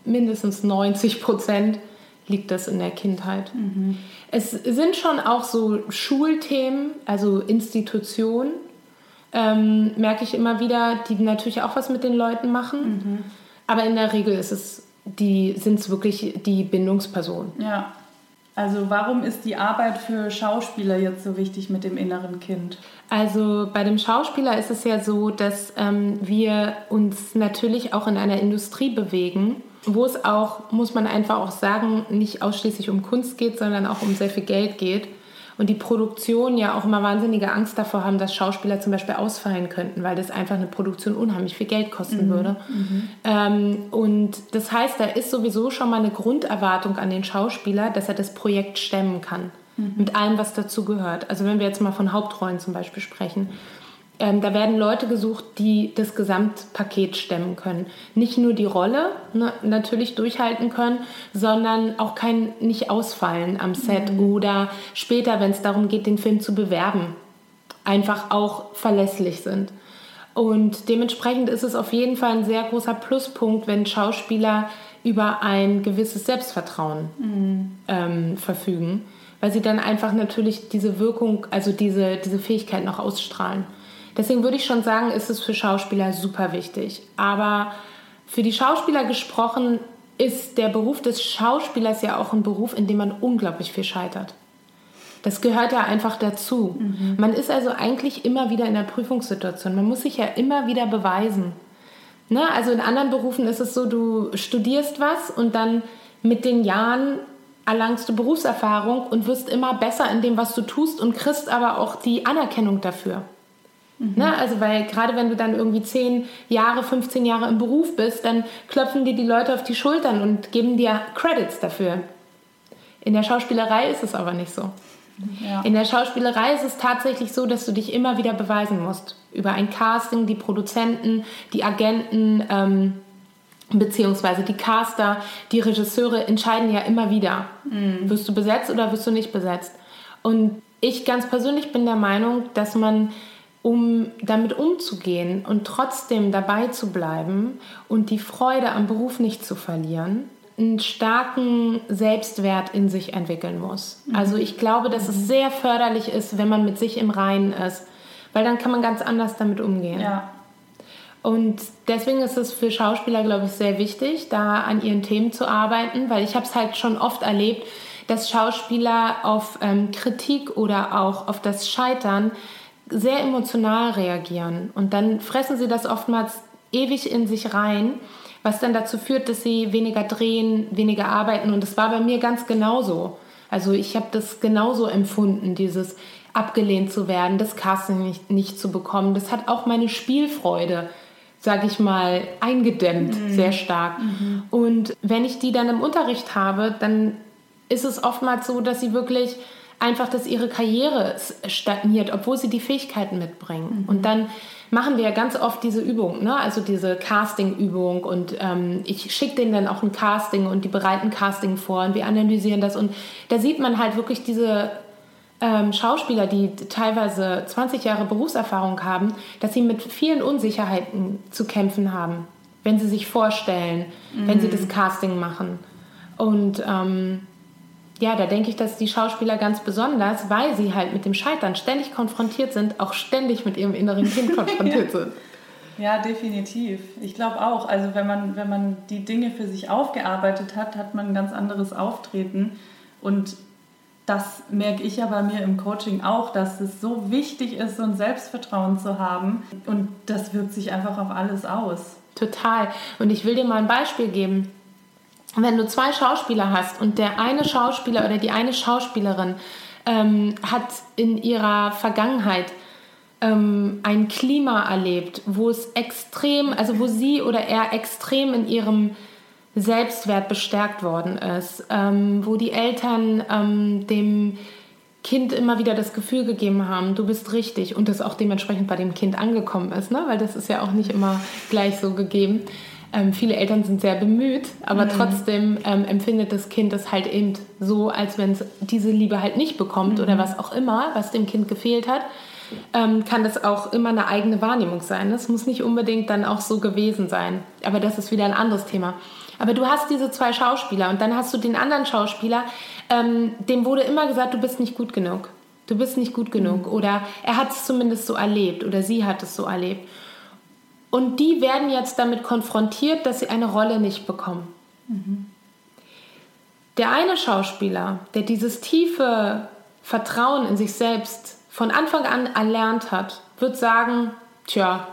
mindestens 90 Prozent liegt das in der Kindheit. Es sind schon auch so Schulthemen, also Institutionen, ähm, merke ich immer wieder, die natürlich auch was mit den Leuten machen. Aber in der Regel ist es die, sind es wirklich die Bindungspersonen. Ja. Also warum ist die Arbeit für Schauspieler jetzt so wichtig mit dem inneren Kind? Also bei dem Schauspieler ist es ja so, dass ähm, wir uns natürlich auch in einer Industrie bewegen, wo es auch, muss man einfach auch sagen, nicht ausschließlich um Kunst geht, sondern auch um sehr viel Geld geht und die Produktion ja auch immer wahnsinnige Angst davor haben, dass Schauspieler zum Beispiel ausfallen könnten, weil das einfach eine Produktion unheimlich viel Geld kosten mhm. würde. Mhm. Ähm, und das heißt, da ist sowieso schon mal eine Grunderwartung an den Schauspieler, dass er das Projekt stemmen kann. Mhm. Mit allem, was dazu gehört. Also wenn wir jetzt mal von Hauptrollen zum Beispiel sprechen. Ähm, da werden Leute gesucht, die das Gesamtpaket stemmen können. Nicht nur die Rolle ne, natürlich durchhalten können, sondern auch kein nicht ausfallen am Set mhm. oder später, wenn es darum geht, den Film zu bewerben, einfach auch verlässlich sind. Und dementsprechend ist es auf jeden Fall ein sehr großer Pluspunkt, wenn Schauspieler über ein gewisses Selbstvertrauen mhm. ähm, verfügen, weil sie dann einfach natürlich diese Wirkung, also diese, diese Fähigkeit noch ausstrahlen. Deswegen würde ich schon sagen, ist es für Schauspieler super wichtig. Aber für die Schauspieler gesprochen ist der Beruf des Schauspielers ja auch ein Beruf, in dem man unglaublich viel scheitert. Das gehört ja einfach dazu. Mhm. Man ist also eigentlich immer wieder in der Prüfungssituation. Man muss sich ja immer wieder beweisen. Ne? Also in anderen Berufen ist es so, du studierst was und dann mit den Jahren erlangst du Berufserfahrung und wirst immer besser in dem, was du tust und kriegst aber auch die Anerkennung dafür. Mhm. Ne? Also, weil gerade wenn du dann irgendwie 10 Jahre, 15 Jahre im Beruf bist, dann klopfen dir die Leute auf die Schultern und geben dir Credits dafür. In der Schauspielerei ist es aber nicht so. Ja. In der Schauspielerei ist es tatsächlich so, dass du dich immer wieder beweisen musst. Über ein Casting, die Produzenten, die Agenten, ähm, beziehungsweise die Caster, die Regisseure entscheiden ja immer wieder, mhm. wirst du besetzt oder wirst du nicht besetzt. Und ich ganz persönlich bin der Meinung, dass man um damit umzugehen und trotzdem dabei zu bleiben und die Freude am Beruf nicht zu verlieren, einen starken Selbstwert in sich entwickeln muss. Mhm. Also ich glaube, dass es sehr förderlich ist, wenn man mit sich im Reinen ist, weil dann kann man ganz anders damit umgehen. Ja. Und deswegen ist es für Schauspieler, glaube ich, sehr wichtig, da an ihren Themen zu arbeiten, weil ich habe es halt schon oft erlebt, dass Schauspieler auf ähm, Kritik oder auch auf das Scheitern sehr emotional reagieren. Und dann fressen sie das oftmals ewig in sich rein, was dann dazu führt, dass sie weniger drehen, weniger arbeiten. Und das war bei mir ganz genauso. Also ich habe das genauso empfunden, dieses abgelehnt zu werden, das Casting nicht, nicht zu bekommen. Das hat auch meine Spielfreude, sage ich mal, eingedämmt, mhm. sehr stark. Mhm. Und wenn ich die dann im Unterricht habe, dann ist es oftmals so, dass sie wirklich einfach, dass ihre Karriere stagniert, obwohl sie die Fähigkeiten mitbringen. Mhm. Und dann machen wir ja ganz oft diese Übung, ne? also diese Casting-Übung und ähm, ich schicke denen dann auch ein Casting und die bereiten Casting vor und wir analysieren das und da sieht man halt wirklich diese ähm, Schauspieler, die teilweise 20 Jahre Berufserfahrung haben, dass sie mit vielen Unsicherheiten zu kämpfen haben, wenn sie sich vorstellen, mhm. wenn sie mhm. das Casting machen. Und ähm, ja, da denke ich, dass die Schauspieler ganz besonders, weil sie halt mit dem Scheitern ständig konfrontiert sind, auch ständig mit ihrem inneren Kind konfrontiert sind. Ja, definitiv. Ich glaube auch. Also wenn man, wenn man die Dinge für sich aufgearbeitet hat, hat man ein ganz anderes Auftreten. Und das merke ich ja bei mir im Coaching auch, dass es so wichtig ist, so ein Selbstvertrauen zu haben. Und das wirkt sich einfach auf alles aus. Total. Und ich will dir mal ein Beispiel geben wenn du zwei Schauspieler hast und der eine Schauspieler oder die eine Schauspielerin ähm, hat in ihrer Vergangenheit ähm, ein Klima erlebt, wo es extrem, also wo sie oder er extrem in ihrem Selbstwert bestärkt worden ist, ähm, wo die Eltern ähm, dem Kind immer wieder das Gefühl gegeben haben, du bist richtig und das auch dementsprechend bei dem Kind angekommen ist, ne? weil das ist ja auch nicht immer gleich so gegeben. Ähm, viele Eltern sind sehr bemüht, aber mhm. trotzdem ähm, empfindet das Kind es halt eben so, als wenn es diese Liebe halt nicht bekommt mhm. oder was auch immer, was dem Kind gefehlt hat. Ähm, kann das auch immer eine eigene Wahrnehmung sein. Das muss nicht unbedingt dann auch so gewesen sein. Aber das ist wieder ein anderes Thema. Aber du hast diese zwei Schauspieler und dann hast du den anderen Schauspieler, ähm, dem wurde immer gesagt, du bist nicht gut genug. Du bist nicht gut genug. Mhm. Oder er hat es zumindest so erlebt oder sie hat es so erlebt. Und die werden jetzt damit konfrontiert, dass sie eine Rolle nicht bekommen. Mhm. Der eine Schauspieler, der dieses tiefe Vertrauen in sich selbst von Anfang an erlernt hat, wird sagen, tja,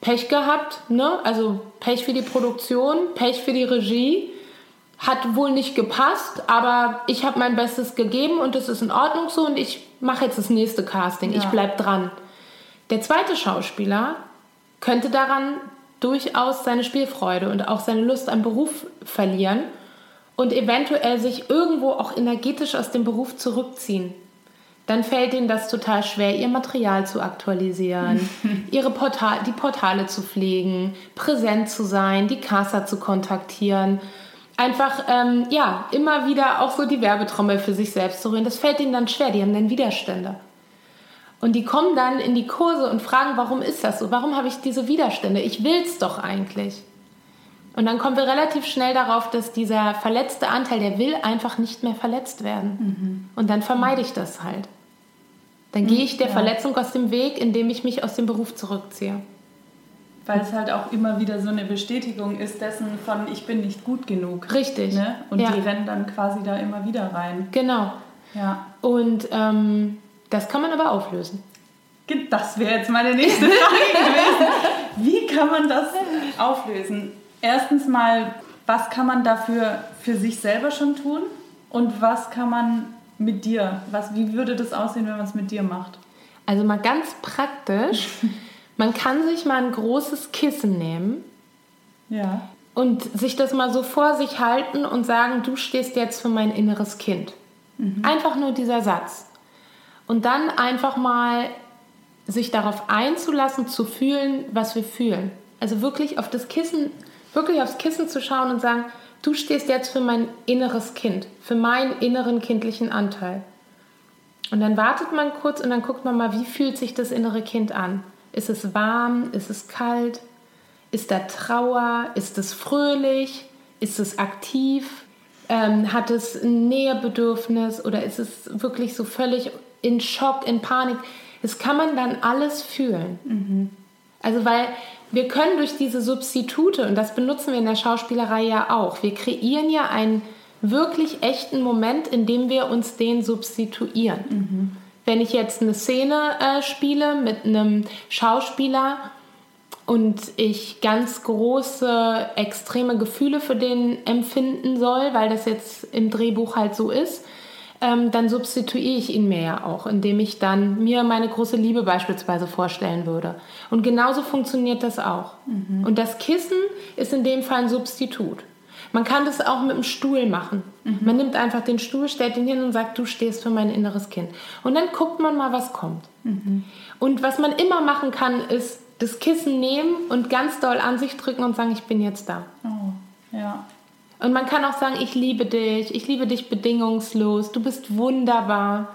Pech gehabt, ne? Also Pech für die Produktion, Pech für die Regie, hat wohl nicht gepasst, aber ich habe mein Bestes gegeben und es ist in Ordnung so und ich mache jetzt das nächste Casting. Ja. Ich bleib dran. Der zweite Schauspieler könnte daran durchaus seine Spielfreude und auch seine Lust am Beruf verlieren und eventuell sich irgendwo auch energetisch aus dem Beruf zurückziehen. Dann fällt ihnen das total schwer, ihr Material zu aktualisieren, ihre Portal, die Portale zu pflegen, präsent zu sein, die Casa zu kontaktieren. Einfach, ähm, ja, immer wieder auch so die Werbetrommel für sich selbst zu rühren. Das fällt ihnen dann schwer, die haben dann Widerstände. Und die kommen dann in die Kurse und fragen, warum ist das so? Warum habe ich diese Widerstände? Ich will es doch eigentlich. Und dann kommen wir relativ schnell darauf, dass dieser verletzte Anteil, der will einfach nicht mehr verletzt werden. Mhm. Und dann vermeide ich das halt. Dann gehe ich der ja. Verletzung aus dem Weg, indem ich mich aus dem Beruf zurückziehe. Weil es halt auch immer wieder so eine Bestätigung ist dessen von, ich bin nicht gut genug. Richtig. Ne? Und ja. die rennen dann quasi da immer wieder rein. Genau. Ja. Und ähm, das kann man aber auflösen. Das wäre jetzt meine nächste Frage gewesen. Wie kann man das auflösen? Erstens mal, was kann man dafür für sich selber schon tun? Und was kann man mit dir? Was, wie würde das aussehen, wenn man es mit dir macht? Also mal ganz praktisch. man kann sich mal ein großes Kissen nehmen. Ja. Und sich das mal so vor sich halten und sagen, du stehst jetzt für mein inneres Kind. Mhm. Einfach nur dieser Satz. Und dann einfach mal sich darauf einzulassen, zu fühlen, was wir fühlen. Also wirklich auf das Kissen, wirklich aufs Kissen zu schauen und sagen, du stehst jetzt für mein inneres Kind, für meinen inneren kindlichen Anteil. Und dann wartet man kurz und dann guckt man mal, wie fühlt sich das innere Kind an? Ist es warm? Ist es kalt? Ist da Trauer? Ist es fröhlich? Ist es aktiv? Ähm, hat es ein Nähebedürfnis oder ist es wirklich so völlig in Schock, in Panik. Das kann man dann alles fühlen. Mhm. Also weil wir können durch diese Substitute, und das benutzen wir in der Schauspielerei ja auch, wir kreieren ja einen wirklich echten Moment, in dem wir uns den substituieren. Mhm. Wenn ich jetzt eine Szene äh, spiele mit einem Schauspieler und ich ganz große, extreme Gefühle für den empfinden soll, weil das jetzt im Drehbuch halt so ist, ähm, dann substituiere ich ihn mir ja auch, indem ich dann mir meine große Liebe beispielsweise vorstellen würde. Und genauso funktioniert das auch. Mhm. Und das Kissen ist in dem Fall ein Substitut. Man kann das auch mit dem Stuhl machen. Mhm. Man nimmt einfach den Stuhl, stellt ihn hin und sagt, du stehst für mein inneres Kind. Und dann guckt man mal, was kommt. Mhm. Und was man immer machen kann, ist das Kissen nehmen und ganz doll an sich drücken und sagen, ich bin jetzt da. Oh, ja. Und man kann auch sagen, ich liebe dich, ich liebe dich bedingungslos, du bist wunderbar,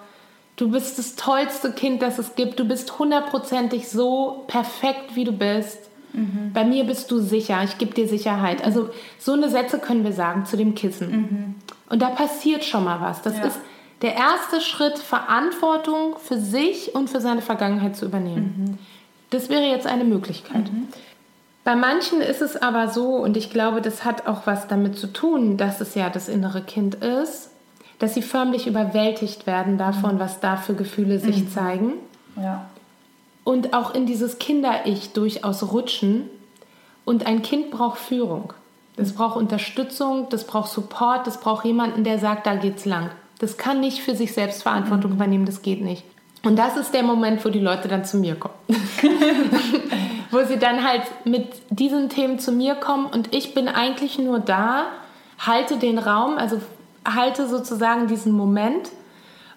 du bist das tollste Kind, das es gibt, du bist hundertprozentig so perfekt, wie du bist. Mhm. Bei mir bist du sicher, ich gebe dir Sicherheit. Also so eine Sätze können wir sagen zu dem Kissen. Mhm. Und da passiert schon mal was. Das ja. ist der erste Schritt, Verantwortung für sich und für seine Vergangenheit zu übernehmen. Mhm. Das wäre jetzt eine Möglichkeit. Mhm. Bei manchen ist es aber so, und ich glaube, das hat auch was damit zu tun, dass es ja das innere Kind ist, dass sie förmlich überwältigt werden davon, mhm. was da für Gefühle sich mhm. zeigen. Ja. Und auch in dieses Kinder-Ich durchaus rutschen. Und ein Kind braucht Führung. Das braucht Unterstützung, das braucht Support, das braucht jemanden, der sagt, da geht's lang. Das kann nicht für sich selbst Verantwortung mhm. übernehmen, das geht nicht. Und das ist der Moment, wo die Leute dann zu mir kommen. wo sie dann halt mit diesen Themen zu mir kommen und ich bin eigentlich nur da, halte den Raum, also halte sozusagen diesen Moment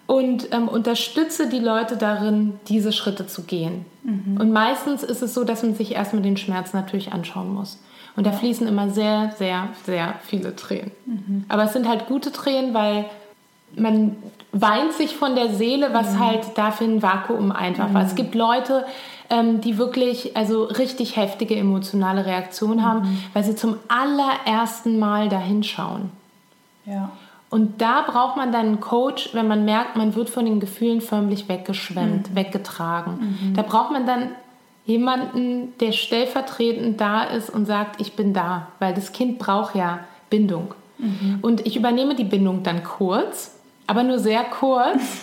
und ähm, unterstütze die Leute darin, diese Schritte zu gehen. Mhm. Und meistens ist es so, dass man sich erstmal den Schmerz natürlich anschauen muss. Und da fließen immer sehr, sehr, sehr viele Tränen. Mhm. Aber es sind halt gute Tränen, weil man weint sich von der Seele, was mhm. halt dafür ein Vakuum einfach war. Es gibt Leute, ähm, die wirklich also richtig heftige emotionale Reaktionen haben, mhm. weil sie zum allerersten Mal dahinschauen. Ja. Und da braucht man dann einen Coach, wenn man merkt, man wird von den Gefühlen förmlich weggeschwemmt, mhm. weggetragen. Mhm. Da braucht man dann jemanden, der stellvertretend da ist und sagt, ich bin da, weil das Kind braucht ja Bindung. Mhm. Und ich übernehme die Bindung dann kurz, aber nur sehr kurz.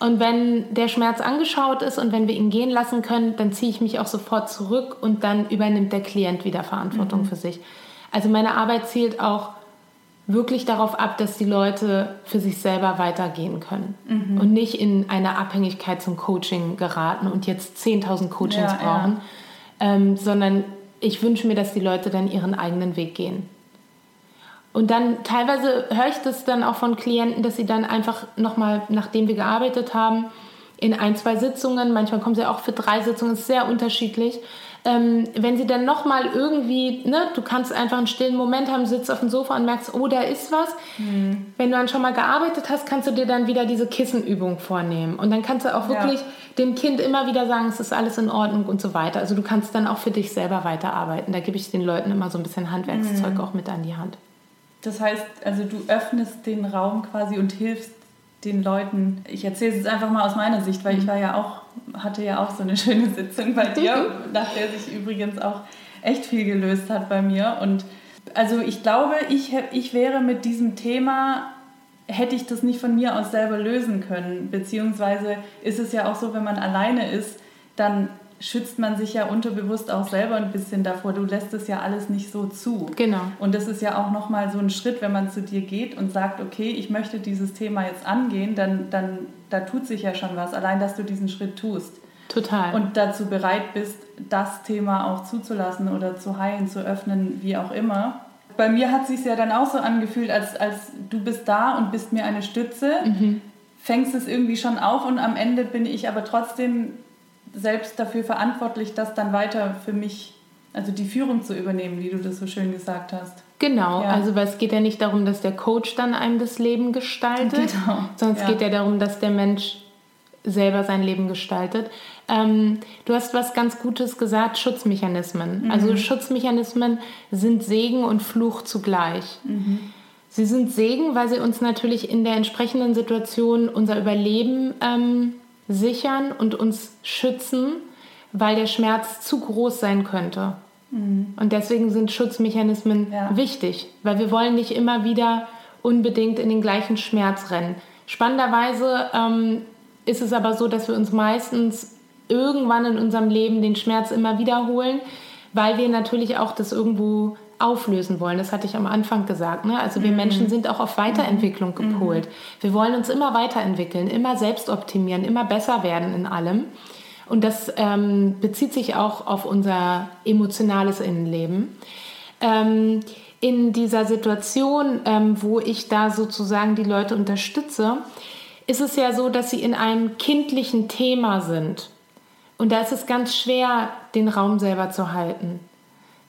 Und wenn der Schmerz angeschaut ist und wenn wir ihn gehen lassen können, dann ziehe ich mich auch sofort zurück und dann übernimmt der Klient wieder Verantwortung mhm. für sich. Also meine Arbeit zielt auch wirklich darauf ab, dass die Leute für sich selber weitergehen können mhm. und nicht in eine Abhängigkeit zum Coaching geraten und jetzt 10.000 Coachings ja, brauchen, ja. Ähm, sondern ich wünsche mir, dass die Leute dann ihren eigenen Weg gehen. Und dann teilweise höre ich das dann auch von Klienten, dass sie dann einfach nochmal, nachdem wir gearbeitet haben, in ein, zwei Sitzungen, manchmal kommen sie auch für drei Sitzungen, ist sehr unterschiedlich, ähm, wenn sie dann nochmal irgendwie, ne, du kannst einfach einen stillen Moment haben, sitzt auf dem Sofa und merkst, oh, da ist was. Mhm. Wenn du dann schon mal gearbeitet hast, kannst du dir dann wieder diese Kissenübung vornehmen. Und dann kannst du auch wirklich ja. dem Kind immer wieder sagen, es ist alles in Ordnung und so weiter. Also du kannst dann auch für dich selber weiterarbeiten. Da gebe ich den Leuten immer so ein bisschen Handwerkszeug mhm. auch mit an die Hand. Das heißt, also du öffnest den Raum quasi und hilfst den Leuten. Ich erzähle es jetzt einfach mal aus meiner Sicht, weil mhm. ich war ja auch hatte ja auch so eine schöne Sitzung bei dir, nach der sich übrigens auch echt viel gelöst hat bei mir. Und also ich glaube, ich, ich wäre mit diesem Thema, hätte ich das nicht von mir aus selber lösen können. Beziehungsweise ist es ja auch so, wenn man alleine ist, dann schützt man sich ja unterbewusst auch selber ein bisschen davor. Du lässt es ja alles nicht so zu. Genau. Und das ist ja auch nochmal so ein Schritt, wenn man zu dir geht und sagt, okay, ich möchte dieses Thema jetzt angehen, dann, dann da tut sich ja schon was, allein dass du diesen Schritt tust. Total. Und dazu bereit bist, das Thema auch zuzulassen oder zu heilen, zu öffnen, wie auch immer. Bei mir hat es sich ja dann auch so angefühlt, als, als du bist da und bist mir eine Stütze, mhm. fängst es irgendwie schon auf und am Ende bin ich aber trotzdem selbst dafür verantwortlich, das dann weiter für mich, also die Führung zu übernehmen, wie du das so schön gesagt hast. Genau, ja. also weil es geht ja nicht darum, dass der Coach dann einem das Leben gestaltet, genau. sondern es ja. geht ja darum, dass der Mensch selber sein Leben gestaltet. Ähm, du hast was ganz Gutes gesagt, Schutzmechanismen. Mhm. Also Schutzmechanismen sind Segen und Fluch zugleich. Mhm. Sie sind Segen, weil sie uns natürlich in der entsprechenden Situation unser Überleben ähm, sichern und uns schützen, weil der Schmerz zu groß sein könnte. Mhm. Und deswegen sind Schutzmechanismen ja. wichtig, weil wir wollen nicht immer wieder unbedingt in den gleichen Schmerz rennen. Spannenderweise ähm, ist es aber so, dass wir uns meistens irgendwann in unserem Leben den Schmerz immer wiederholen, weil wir natürlich auch das irgendwo auflösen wollen. Das hatte ich am Anfang gesagt. Ne? Also wir mhm. Menschen sind auch auf Weiterentwicklung mhm. gepolt. Mhm. Wir wollen uns immer weiterentwickeln, immer selbst optimieren, immer besser werden in allem. Und das ähm, bezieht sich auch auf unser emotionales Innenleben. Ähm, in dieser Situation, ähm, wo ich da sozusagen die Leute unterstütze, ist es ja so, dass sie in einem kindlichen Thema sind. Und da ist es ganz schwer, den Raum selber zu halten.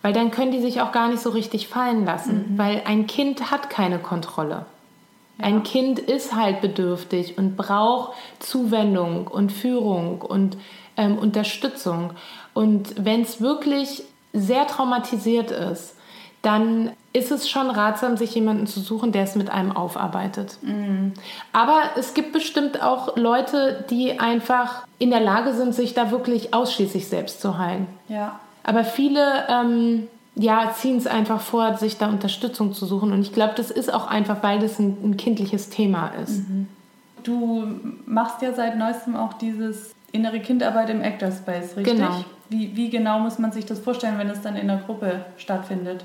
Weil dann können die sich auch gar nicht so richtig fallen lassen. Mhm. Weil ein Kind hat keine Kontrolle. Ja. Ein Kind ist halt bedürftig und braucht Zuwendung und Führung und ähm, Unterstützung. Und wenn es wirklich sehr traumatisiert ist, dann ist es schon ratsam, sich jemanden zu suchen, der es mit einem aufarbeitet. Mhm. Aber es gibt bestimmt auch Leute, die einfach in der Lage sind, sich da wirklich ausschließlich selbst zu heilen. Ja. Aber viele ähm, ja, ziehen es einfach vor, sich da Unterstützung zu suchen. Und ich glaube, das ist auch einfach, weil das ein, ein kindliches Thema ist. Mhm. Du machst ja seit neuestem auch dieses innere Kindarbeit im Actor Space, richtig? Genau. Wie, wie genau muss man sich das vorstellen, wenn es dann in der Gruppe stattfindet?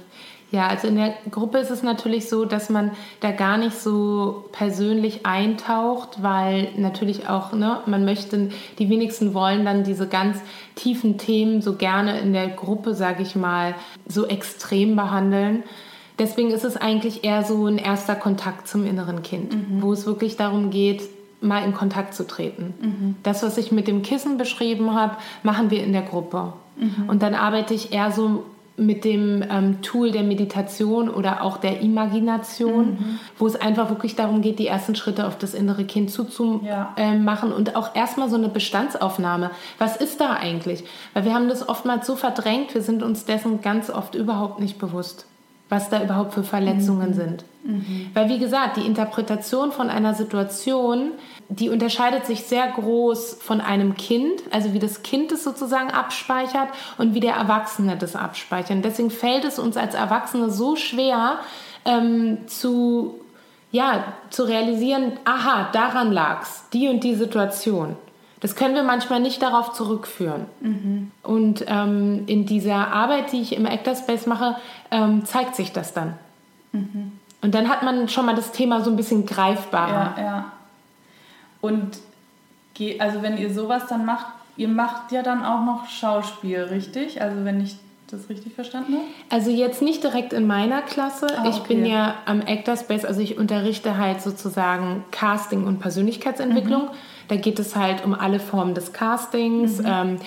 Ja, also in der Gruppe ist es natürlich so, dass man da gar nicht so persönlich eintaucht, weil natürlich auch, ne, man möchte, die wenigsten wollen dann diese ganz tiefen Themen so gerne in der Gruppe, sage ich mal, so extrem behandeln. Deswegen ist es eigentlich eher so ein erster Kontakt zum inneren Kind, mhm. wo es wirklich darum geht, mal in Kontakt zu treten. Mhm. Das, was ich mit dem Kissen beschrieben habe, machen wir in der Gruppe. Mhm. Und dann arbeite ich eher so mit dem ähm, Tool der Meditation oder auch der Imagination, mhm. wo es einfach wirklich darum geht, die ersten Schritte auf das innere Kind zuzumachen ja. äh, und auch erstmal so eine Bestandsaufnahme. Was ist da eigentlich? Weil wir haben das oftmals so verdrängt, wir sind uns dessen ganz oft überhaupt nicht bewusst was da überhaupt für Verletzungen mhm. sind. Mhm. Weil wie gesagt, die Interpretation von einer Situation, die unterscheidet sich sehr groß von einem Kind, also wie das Kind es sozusagen abspeichert und wie der Erwachsene das abspeichert. Und deswegen fällt es uns als Erwachsene so schwer, ähm, zu, ja, zu realisieren, aha, daran lag's, die und die Situation. Das können wir manchmal nicht darauf zurückführen. Mhm. Und ähm, in dieser Arbeit, die ich im Actor Space mache, ähm, zeigt sich das dann. Mhm. Und dann hat man schon mal das Thema so ein bisschen greifbarer. Ja, ja. Und also wenn ihr sowas dann macht, ihr macht ja dann auch noch Schauspiel, richtig? Also wenn ich das richtig verstanden habe? Also jetzt nicht direkt in meiner Klasse. Ah, ich bin ja am Actor Space, also ich unterrichte halt sozusagen Casting und Persönlichkeitsentwicklung. Mhm. Da geht es halt um alle Formen des Castings, mhm. ähm,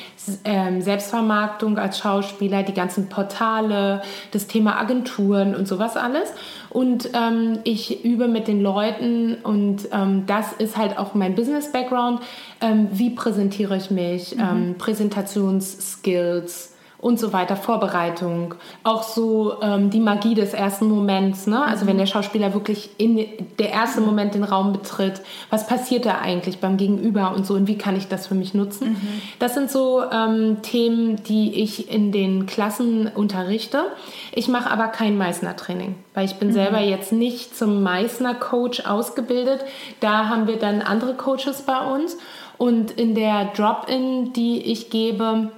ähm, Selbstvermarktung als Schauspieler, die ganzen Portale, das Thema Agenturen und sowas alles. Und ähm, ich übe mit den Leuten und ähm, das ist halt auch mein Business-Background. Ähm, wie präsentiere ich mich? Mhm. Ähm, Präsentationsskills und so weiter, Vorbereitung, auch so ähm, die Magie des ersten Moments, ne? also wenn der Schauspieler wirklich in der erste Moment den Raum betritt, was passiert da eigentlich beim Gegenüber und so und wie kann ich das für mich nutzen? Mhm. Das sind so ähm, Themen, die ich in den Klassen unterrichte. Ich mache aber kein Meißner-Training, weil ich bin mhm. selber jetzt nicht zum Meißner-Coach ausgebildet. Da haben wir dann andere Coaches bei uns und in der Drop-In, die ich gebe,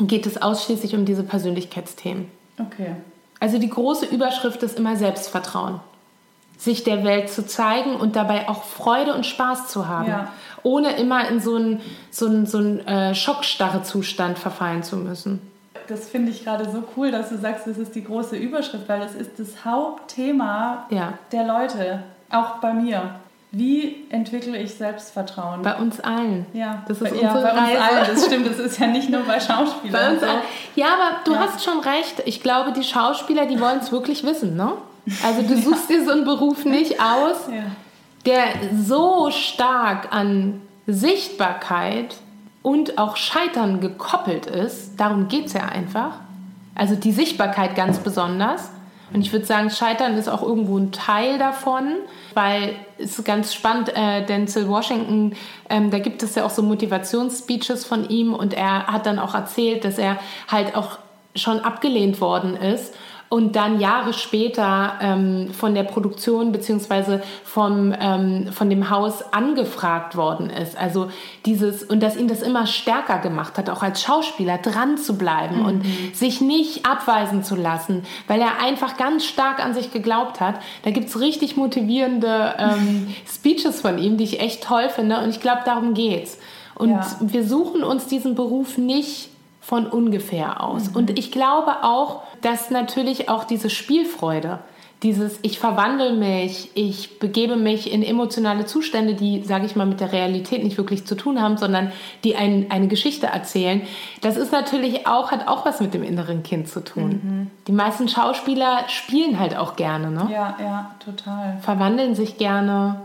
geht es ausschließlich um diese Persönlichkeitsthemen. Okay. Also die große Überschrift ist immer Selbstvertrauen. Sich der Welt zu zeigen und dabei auch Freude und Spaß zu haben. Ja. Ohne immer in so einen, so einen, so einen äh, Schockstarre-Zustand verfallen zu müssen. Das finde ich gerade so cool, dass du sagst, das ist die große Überschrift, weil das ist das Hauptthema ja. der Leute, auch bei mir. Wie entwickle ich Selbstvertrauen? Bei uns allen. Ja, das ist bei, ja, bei uns allen. Das stimmt, das ist ja nicht nur bei Schauspielern. Bei uns so. Ja, aber du ja. hast schon recht. Ich glaube, die Schauspieler, die wollen es wirklich wissen, ne? Also du suchst ja. dir so einen Beruf nicht aus, der so stark an Sichtbarkeit und auch Scheitern gekoppelt ist. Darum geht es ja einfach. Also die Sichtbarkeit ganz besonders. Und ich würde sagen, Scheitern ist auch irgendwo ein Teil davon, weil es ist ganz spannend, äh, Denzel Washington, ähm, da gibt es ja auch so Motivationsspeeches von ihm und er hat dann auch erzählt, dass er halt auch schon abgelehnt worden ist und dann Jahre später ähm, von der Produktion bzw. vom ähm, von dem Haus angefragt worden ist. Also dieses und dass ihn das immer stärker gemacht hat, auch als Schauspieler dran zu bleiben mhm. und sich nicht abweisen zu lassen, weil er einfach ganz stark an sich geglaubt hat. Da gibt es richtig motivierende ähm, Speeches von ihm, die ich echt toll finde und ich glaube, darum geht's. Und ja. wir suchen uns diesen Beruf nicht von ungefähr aus. Mhm. Und ich glaube auch, dass natürlich auch diese Spielfreude, dieses ich verwandle mich, ich begebe mich in emotionale Zustände, die, sage ich mal, mit der Realität nicht wirklich zu tun haben, sondern die ein, eine Geschichte erzählen, das ist natürlich auch, hat auch was mit dem inneren Kind zu tun. Mhm. Die meisten Schauspieler spielen halt auch gerne, ne? Ja, ja, total. Verwandeln sich gerne.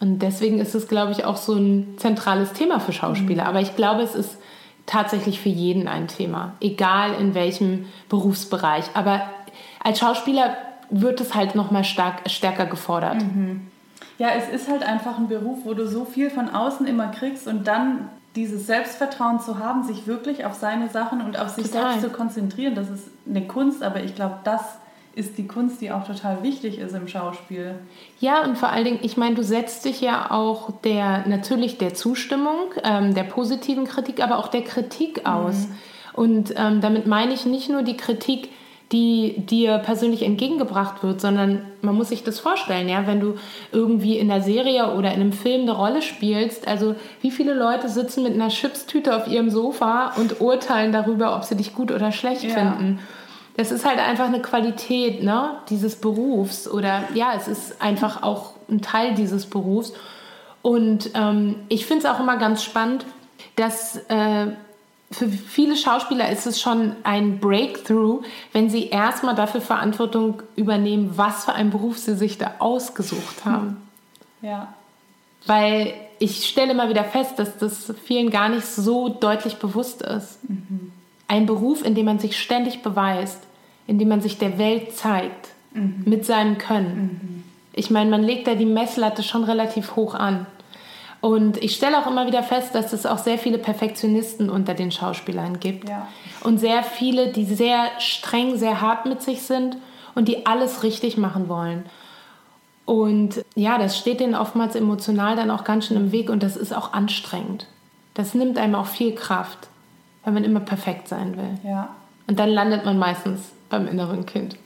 Und deswegen ist es, glaube ich, auch so ein zentrales Thema für Schauspieler. Mhm. Aber ich glaube, es ist tatsächlich für jeden ein Thema, egal in welchem Berufsbereich. Aber als Schauspieler wird es halt noch mal stark, stärker gefordert. Mhm. Ja, es ist halt einfach ein Beruf, wo du so viel von außen immer kriegst und dann dieses Selbstvertrauen zu haben, sich wirklich auf seine Sachen und auf sich Total. selbst zu konzentrieren, das ist eine Kunst, aber ich glaube, das ist die Kunst, die auch total wichtig ist im Schauspiel. Ja, und vor allen Dingen, ich meine, du setzt dich ja auch der natürlich der Zustimmung, ähm, der positiven Kritik, aber auch der Kritik aus. Mhm. Und ähm, damit meine ich nicht nur die Kritik, die dir persönlich entgegengebracht wird, sondern man muss sich das vorstellen, ja, wenn du irgendwie in der Serie oder in einem Film eine Rolle spielst, also wie viele Leute sitzen mit einer Chipstüte auf ihrem Sofa und urteilen darüber, ob sie dich gut oder schlecht ja. finden das ist halt einfach eine Qualität ne, dieses Berufs oder ja, es ist einfach auch ein Teil dieses Berufs. Und ähm, ich finde es auch immer ganz spannend, dass äh, für viele Schauspieler ist es schon ein Breakthrough, wenn sie erstmal dafür Verantwortung übernehmen, was für einen Beruf sie sich da ausgesucht haben. Ja. Weil ich stelle immer wieder fest, dass das vielen gar nicht so deutlich bewusst ist. Mhm. Ein Beruf, in dem man sich ständig beweist, in dem man sich der Welt zeigt, mhm. mit seinem Können. Mhm. Ich meine, man legt da die Messlatte schon relativ hoch an. Und ich stelle auch immer wieder fest, dass es auch sehr viele Perfektionisten unter den Schauspielern gibt. Ja. Und sehr viele, die sehr streng, sehr hart mit sich sind und die alles richtig machen wollen. Und ja, das steht denen oftmals emotional dann auch ganz schön im Weg und das ist auch anstrengend. Das nimmt einem auch viel Kraft, wenn man immer perfekt sein will. Ja. Und dann landet man meistens beim inneren Kind.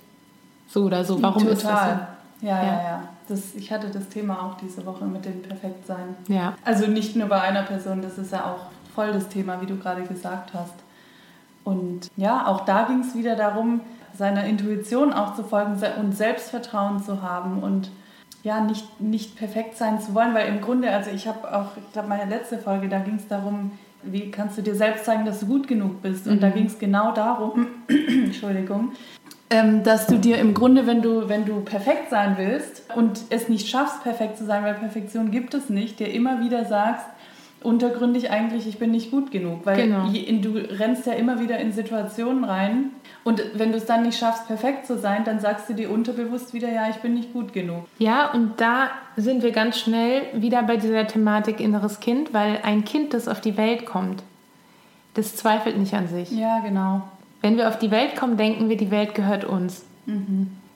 So oder so. Warum Total. ist das so? Ja, ja, Ja. ja. Das, ich hatte das Thema auch diese Woche mit dem Perfektsein. Ja. Also nicht nur bei einer Person, das ist ja auch voll das Thema, wie du gerade gesagt hast. Und ja, auch da ging es wieder darum, seiner Intuition auch zu folgen und Selbstvertrauen zu haben und ja, nicht, nicht perfekt sein zu wollen, weil im Grunde, also ich habe auch, ich glaube, meine letzte Folge, da ging es darum, wie kannst du dir selbst zeigen, dass du gut genug bist. Und da ging es genau darum, Entschuldigung, ähm, dass du dir im Grunde, wenn du, wenn du perfekt sein willst und es nicht schaffst, perfekt zu sein, weil Perfektion gibt es nicht, dir immer wieder sagst, untergründig eigentlich, ich bin nicht gut genug. Weil Genau. du rennst ja immer wieder in Situationen rein und wenn du es dann nicht schaffst, perfekt zu sein, dann sagst du dir unterbewusst wieder, ja, ich bin nicht gut genug. Ja, und da sind wir ganz schnell wieder bei dieser Thematik inneres Kind, weil ein Kind, das auf die Welt kommt, das zweifelt nicht an sich. Ja, genau. Wenn wir auf die Welt kommen, denken wir, die Welt gehört uns.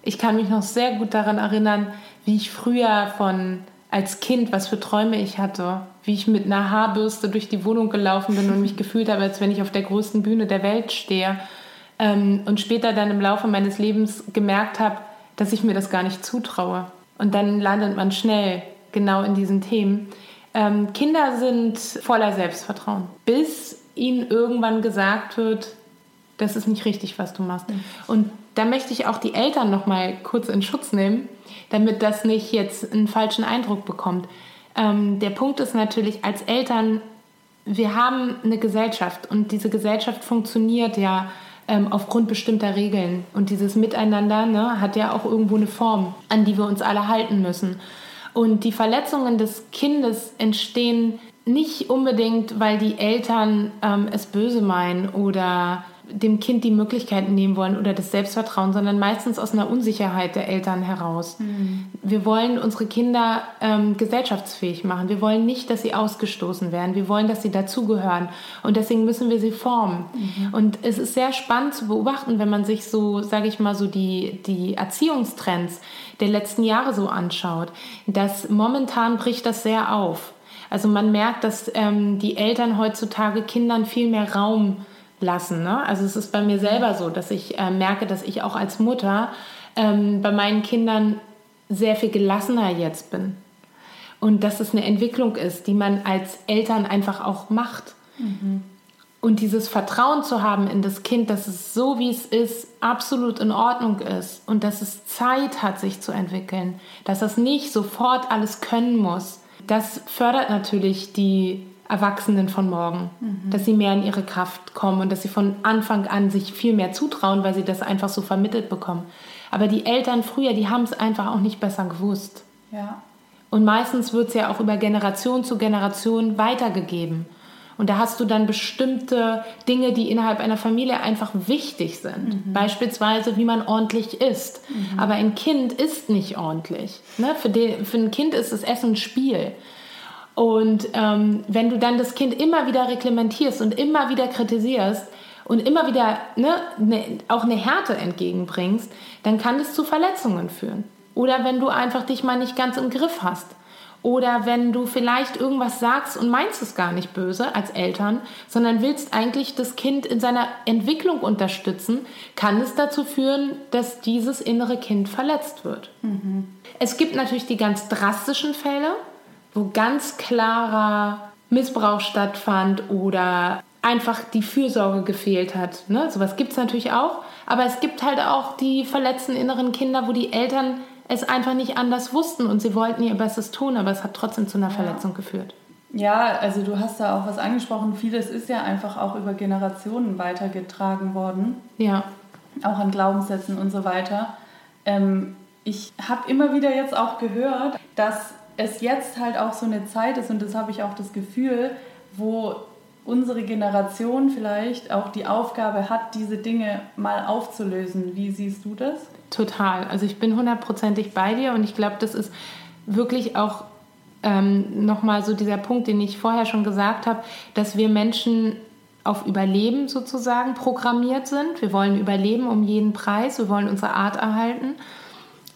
Ich kann mich noch sehr gut daran erinnern, wie ich früher von als Kind, was für Träume ich hatte, wie ich mit einer Haarbürste durch die Wohnung gelaufen bin und mich gefühlt habe, als wenn ich auf der größten Bühne der Welt stehe. Ähm, und später dann im Laufe meines Lebens gemerkt habe, dass ich mir das gar nicht zutraue. Und dann landet man schnell genau in diesen Themen. Ähm, Kinder sind voller Selbstvertrauen, bis ihnen irgendwann gesagt wird, das ist nicht richtig, was du machst. Und da möchte ich auch die Eltern noch mal kurz in Schutz nehmen, damit das nicht jetzt einen falschen Eindruck bekommt. Ähm, der Punkt ist natürlich, als Eltern, wir haben eine Gesellschaft und diese Gesellschaft funktioniert ja ähm, aufgrund bestimmter Regeln. Und dieses Miteinander ne, hat ja auch irgendwo eine Form, an die wir uns alle halten müssen. Und die Verletzungen des Kindes entstehen nicht unbedingt, weil die Eltern ähm, es böse meinen oder dem Kind die Möglichkeiten nehmen wollen oder das Selbstvertrauen, sondern meistens aus einer Unsicherheit der Eltern heraus. Wir wollen unsere Kinder ähm, gesellschaftsfähig machen. Wir wollen nicht, dass sie ausgestoßen werden. Wir wollen, dass sie dazugehören. Und deswegen müssen wir sie formen. Und es ist sehr spannend zu beobachten, wenn man sich so, sage ich mal, so die, die Erziehungstrends der letzten Jahre so anschaut, dass momentan bricht das sehr auf. Also man merkt, dass ähm, die Eltern heutzutage Kindern viel mehr Raum lassen. Ne? Also es ist bei mir selber so, dass ich äh, merke, dass ich auch als Mutter ähm, bei meinen Kindern sehr viel gelassener jetzt bin. Und dass es eine Entwicklung ist, die man als Eltern einfach auch macht. Und dieses Vertrauen zu haben in das Kind, dass es so, wie es ist, absolut in Ordnung ist und dass es Zeit hat, sich zu entwickeln, dass es nicht sofort alles können muss, das fördert natürlich die Erwachsenen von morgen, dass sie mehr in ihre Kraft kommen und dass sie von Anfang an sich viel mehr zutrauen, weil sie das einfach so vermittelt bekommen. Aber die Eltern früher, die haben es einfach auch nicht besser gewusst. Ja. Und meistens wird es ja auch über Generation zu Generation weitergegeben. Und da hast du dann bestimmte Dinge, die innerhalb einer Familie einfach wichtig sind. Beispielsweise, wie man ordentlich isst. Aber ein Kind isst nicht ordentlich. Ne? Für, den, für ein Kind ist das Essen ein Spiel. Und ähm, wenn du dann das Kind immer wieder reglementierst und immer wieder kritisierst und immer wieder ne, ne, auch eine Härte entgegenbringst, dann kann es zu Verletzungen führen. Oder wenn du einfach dich mal nicht ganz im Griff hast. Oder wenn du vielleicht irgendwas sagst und meinst es gar nicht böse als Eltern, sondern willst eigentlich das Kind in seiner Entwicklung unterstützen, kann es dazu führen, dass dieses innere Kind verletzt wird. Es gibt natürlich die ganz drastischen Fälle, wo ganz klarer Missbrauch stattfand oder einfach die Fürsorge gefehlt hat. Ne? Sowas gibt es natürlich auch. Aber es gibt halt auch die verletzten inneren Kinder, wo die Eltern es einfach nicht anders wussten und sie wollten ihr Bestes tun, aber es hat trotzdem zu einer Verletzung geführt. Ja, also du hast da auch was angesprochen. Vieles ist ja einfach auch über Generationen weitergetragen worden, Ja, auch an Glaubenssätzen und so weiter. Ähm, ich habe immer wieder jetzt auch gehört, dass es jetzt halt auch so eine Zeit ist und das habe ich auch das Gefühl, wo unsere Generation vielleicht auch die Aufgabe hat, diese Dinge mal aufzulösen. Wie siehst du das? total. Also ich bin hundertprozentig bei dir und ich glaube, das ist wirklich auch ähm, nochmal so dieser Punkt, den ich vorher schon gesagt habe, dass wir Menschen auf Überleben sozusagen programmiert sind. Wir wollen überleben um jeden Preis, wir wollen unsere Art erhalten,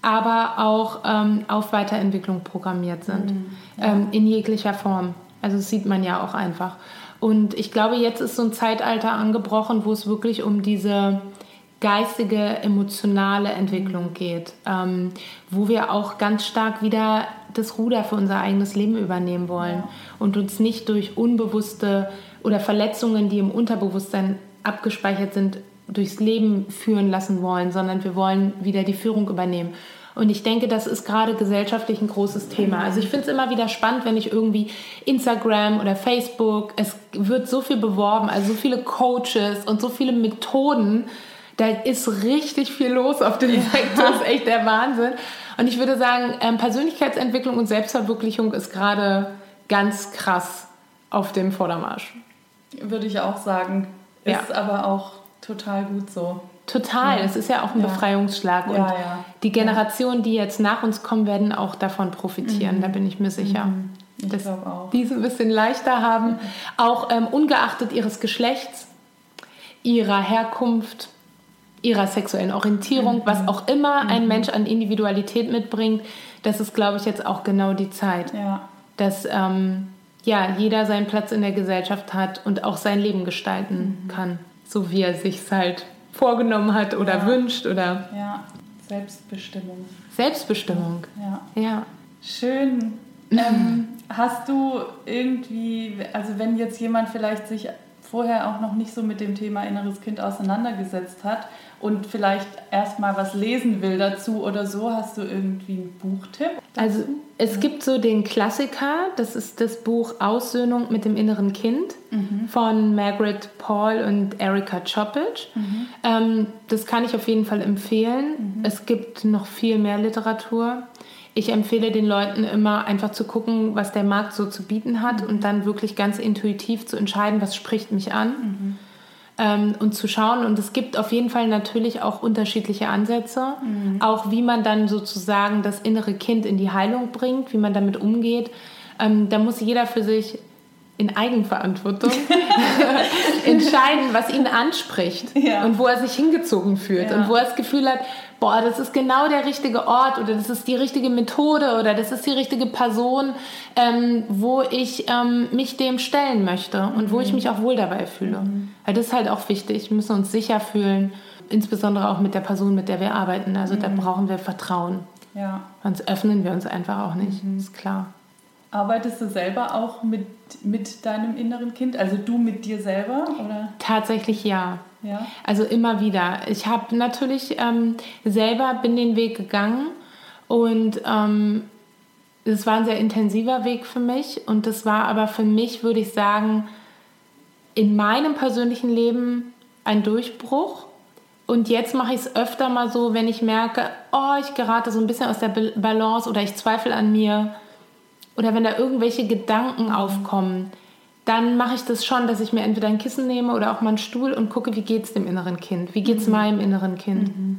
aber auch ähm, auf Weiterentwicklung programmiert sind, mhm. ähm, in jeglicher Form. Also das sieht man ja auch einfach. Und ich glaube, jetzt ist so ein Zeitalter angebrochen, wo es wirklich um diese geistige, emotionale Entwicklung geht, ähm, wo wir auch ganz stark wieder das Ruder für unser eigenes Leben übernehmen wollen ja. und uns nicht durch unbewusste oder Verletzungen, die im Unterbewusstsein abgespeichert sind, durchs Leben führen lassen wollen, sondern wir wollen wieder die Führung übernehmen. Und ich denke, das ist gerade gesellschaftlich ein großes Thema. Also ich finde es immer wieder spannend, wenn ich irgendwie Instagram oder Facebook, es wird so viel beworben, also so viele Coaches und so viele Methoden. Da ist richtig viel los auf dem Sektor. Das ist echt der Wahnsinn. Und ich würde sagen, ähm, Persönlichkeitsentwicklung und Selbstverwirklichung ist gerade ganz krass auf dem Vordermarsch. Würde ich auch sagen. Ist ja. aber auch total gut so. Total, ja. es ist ja auch ein ja. Befreiungsschlag. Und ja, die Generationen, die jetzt nach uns kommen, werden auch davon profitieren, mhm. da bin ich mir sicher. Mhm. Ich dass die es ein bisschen leichter haben, mhm. auch ähm, ungeachtet ihres Geschlechts, ihrer Herkunft, ihrer sexuellen Orientierung, was mhm. auch immer ein mhm. Mensch an Individualität mitbringt. Das ist, glaube ich, jetzt auch genau die Zeit, dass ähm, ja, jeder seinen Platz in der Gesellschaft hat und auch sein Leben gestalten mhm. kann, so wie er sich halt vorgenommen hat oder ja. wünscht oder ja Selbstbestimmung. Selbstbestimmung. Ja. Ja. Schön. Ähm, hast du irgendwie also wenn jetzt jemand vielleicht sich vorher auch noch nicht so mit dem Thema inneres Kind auseinandergesetzt hat und vielleicht erstmal was lesen will dazu oder so, hast du irgendwie einen Buchtipp? Dazu? Also es gibt so den Klassiker, das ist das Buch Aussöhnung mit dem inneren Kind mhm. von Margaret Paul und Erika Chopic. Mhm. Ähm, das kann ich auf jeden Fall empfehlen. Mhm. Es gibt noch viel mehr Literatur. Ich empfehle den Leuten immer einfach zu gucken, was der Markt so zu bieten hat und dann wirklich ganz intuitiv zu entscheiden, was spricht mich an. Mhm ähm, und zu schauen. Und es gibt auf jeden Fall natürlich auch unterschiedliche Ansätze, mhm. auch wie man dann sozusagen das innere Kind in die Heilung bringt, wie man damit umgeht. Ähm, da muss jeder für sich in Eigenverantwortung entscheiden, was ihn anspricht ja. und wo er sich hingezogen fühlt ja. und wo er das Gefühl hat, boah, das ist genau der richtige Ort oder das ist die richtige Methode oder das ist die richtige Person, ähm, wo ich ähm, mich dem stellen möchte und mhm. wo ich mhm. mich auch wohl dabei fühle. Mhm. Weil das ist halt auch wichtig. Wir müssen uns sicher fühlen, insbesondere auch mit der Person, mit der wir arbeiten. Also mhm. da brauchen wir Vertrauen. Ja. Sonst öffnen wir uns einfach auch nicht, mhm. ist klar. Arbeitest du selber auch mit, mit deinem inneren Kind? Also du mit dir selber? Oder? Tatsächlich ja. ja? Also immer wieder. Ich habe natürlich ähm, selber bin den Weg gegangen und ähm, es war ein sehr intensiver Weg für mich und das war aber für mich, würde ich sagen, in meinem persönlichen Leben ein Durchbruch. Und jetzt mache ich es öfter mal so, wenn ich merke, oh, ich gerate so ein bisschen aus der Balance oder ich zweifle an mir oder wenn da irgendwelche Gedanken aufkommen, dann mache ich das schon, dass ich mir entweder ein Kissen nehme oder auch mal einen Stuhl und gucke, wie geht es dem inneren Kind, wie geht es mhm. meinem inneren Kind. Mhm.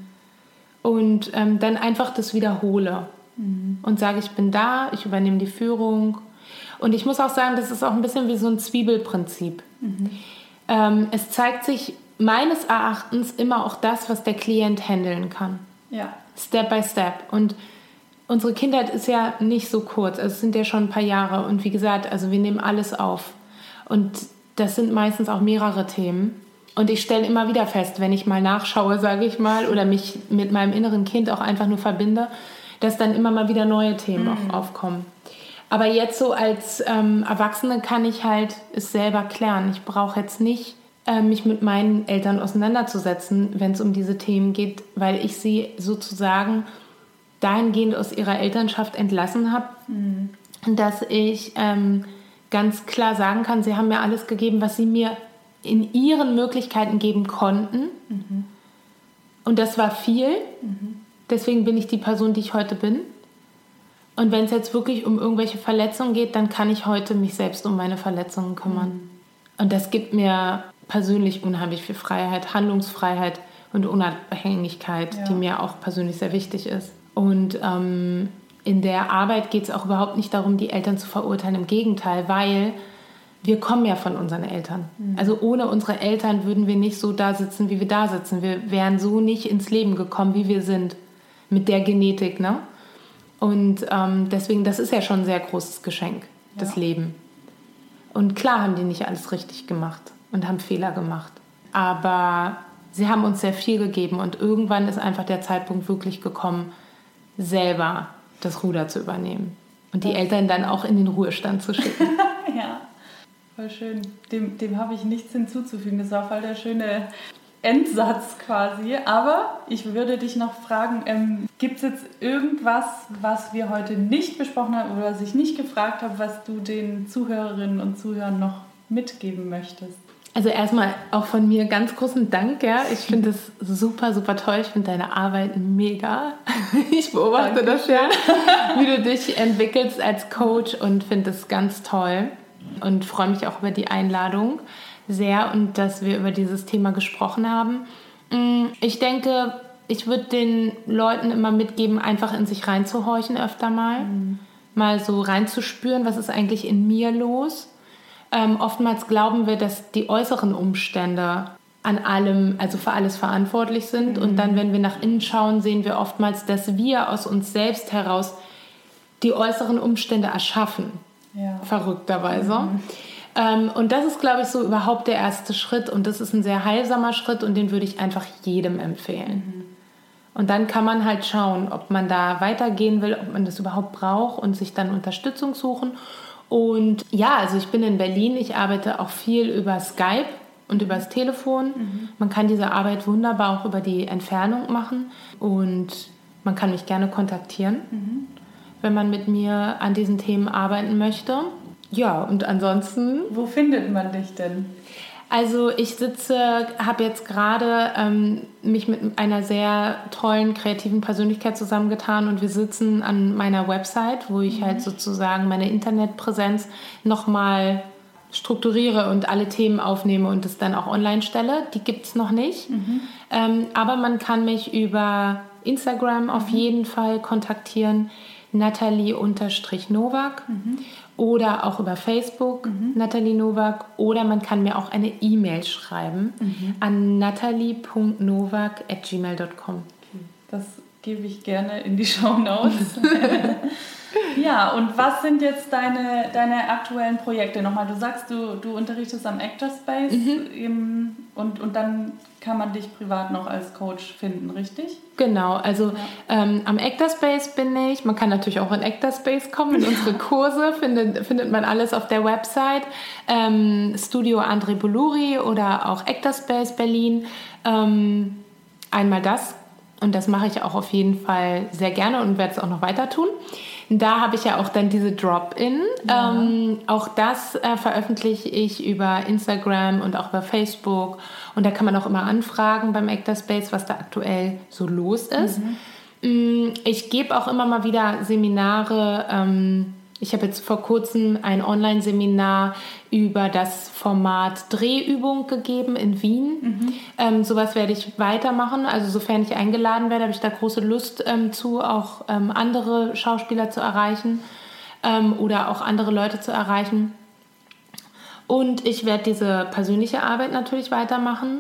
Und ähm, dann einfach das wiederhole mhm. und sage, ich bin da, ich übernehme die Führung. Und ich muss auch sagen, das ist auch ein bisschen wie so ein Zwiebelprinzip. Mhm. Ähm, es zeigt sich meines Erachtens immer auch das, was der Klient handeln kann. Ja. Step by Step. Und unsere Kindheit ist ja nicht so kurz, also es sind ja schon ein paar Jahre und wie gesagt, also wir nehmen alles auf und das sind meistens auch mehrere Themen und ich stelle immer wieder fest, wenn ich mal nachschaue, sage ich mal, oder mich mit meinem inneren Kind auch einfach nur verbinde, dass dann immer mal wieder neue Themen mhm. auch aufkommen. Aber jetzt so als ähm, Erwachsene kann ich halt es selber klären. Ich brauche jetzt nicht äh, mich mit meinen Eltern auseinanderzusetzen, wenn es um diese Themen geht, weil ich sie sozusagen dahingehend aus ihrer Elternschaft entlassen habe, mhm. dass ich ähm, ganz klar sagen kann, sie haben mir alles gegeben, was sie mir in ihren Möglichkeiten geben konnten. Mhm. Und das war viel. Mhm. Deswegen bin ich die Person, die ich heute bin. Und wenn es jetzt wirklich um irgendwelche Verletzungen geht, dann kann ich heute mich selbst um meine Verletzungen kümmern. Mhm. Und das gibt mir persönlich unheimlich viel Freiheit, Handlungsfreiheit und Unabhängigkeit, ja. die mir auch persönlich sehr wichtig ist. Und ähm, in der Arbeit geht es auch überhaupt nicht darum, die Eltern zu verurteilen. Im Gegenteil, weil wir kommen ja von unseren Eltern. Mhm. Also ohne unsere Eltern würden wir nicht so da sitzen, wie wir da sitzen. Wir wären so nicht ins Leben gekommen, wie wir sind. Mit der Genetik, ne? Und ähm, deswegen, das ist ja schon ein sehr großes Geschenk, ja. das Leben. Und klar haben die nicht alles richtig gemacht und haben Fehler gemacht. Aber sie haben uns sehr viel gegeben und irgendwann ist einfach der Zeitpunkt wirklich gekommen, selber das Ruder zu übernehmen und die Eltern dann auch in den Ruhestand zu schicken. ja, voll schön. Dem, dem habe ich nichts hinzuzufügen. Das war voll der schöne Endsatz quasi. Aber ich würde dich noch fragen, ähm, gibt es jetzt irgendwas, was wir heute nicht besprochen haben oder was ich nicht gefragt habe, was du den Zuhörerinnen und Zuhörern noch mitgeben möchtest? Also erstmal auch von mir ganz großen Dank, ja. Ich finde es super, super toll. Ich finde deine Arbeit mega. Ich beobachte Dankeschön. das ja, wie du dich entwickelst als Coach und finde es ganz toll und freue mich auch über die Einladung sehr und dass wir über dieses Thema gesprochen haben. Mm, ich denke, ich würde den Leuten immer mitgeben, einfach in sich reinzuhorchen öfter mal. Mhm. Mal so reinzuspüren, was ist eigentlich in mir los ähm, oftmals glauben wir, dass die äußeren Umstände an allem, also für alles verantwortlich sind. Mhm. Und dann, wenn wir nach innen schauen, sehen wir oftmals, dass wir aus uns selbst heraus die äußeren Umstände erschaffen. Ja. Verrückterweise. Mhm. Ähm, und das ist, glaube ich, so überhaupt der erste Schritt. Und das ist ein sehr heilsamer Schritt und den würde ich einfach jedem empfehlen. Mhm. Und dann kann man halt schauen, ob man da weitergehen will, ob man das überhaupt braucht und sich dann Unterstützung suchen und ja, also ich bin in Berlin, ich arbeite auch viel über Skype und über das Telefon. Mhm. Man kann diese Arbeit wunderbar auch über die Entfernung machen und man kann mich gerne kontaktieren, mhm. wenn man mit mir an diesen Themen arbeiten möchte. Ja, und ansonsten. Wo findet man dich denn? Also ich sitze, habe jetzt gerade ähm, mich mit einer sehr tollen kreativen Persönlichkeit zusammengetan und wir sitzen an meiner Website, wo ich halt mhm. halt sozusagen meine Internetpräsenz nochmal strukturiere und alle Themen aufnehme und es dann auch online stelle. Die gibt es noch nicht. Mhm. Ähm, aber man kann mich über Instagram auf mhm. jeden Fall kontaktieren. Nathalie-Nowak. Mhm oder auch über Facebook, mhm. Nathalie Nowak, oder man kann mir auch eine E-Mail schreiben mhm. an natalie.nowak.gmail.com. Das gebe ich gerne in die Show Notes. ja, und was sind jetzt deine, deine aktuellen Projekte? Nochmal, du sagst, du, du unterrichtest am Actor Space mhm. und, und dann kann man dich privat noch als Coach finden, richtig? Genau, also ja. ähm, am Actorspace bin ich. Man kann natürlich auch in Actorspace kommen. In unsere Kurse findet, findet man alles auf der Website. Ähm, Studio André Boluri oder auch Actorspace Berlin. Ähm, einmal das. Und das mache ich auch auf jeden Fall sehr gerne und werde es auch noch weiter tun. Da habe ich ja auch dann diese Drop-In. Ja. Ähm, auch das äh, veröffentliche ich über Instagram und auch über Facebook. Und da kann man auch immer anfragen beim Actor Space, was da aktuell so los ist. Mhm. Mm, ich gebe auch immer mal wieder Seminare. Ähm, ich habe jetzt vor kurzem ein Online-Seminar über das Format Drehübung gegeben in Wien. Mhm. Ähm, sowas werde ich weitermachen. Also sofern ich eingeladen werde, habe ich da große Lust ähm, zu, auch ähm, andere Schauspieler zu erreichen ähm, oder auch andere Leute zu erreichen. Und ich werde diese persönliche Arbeit natürlich weitermachen.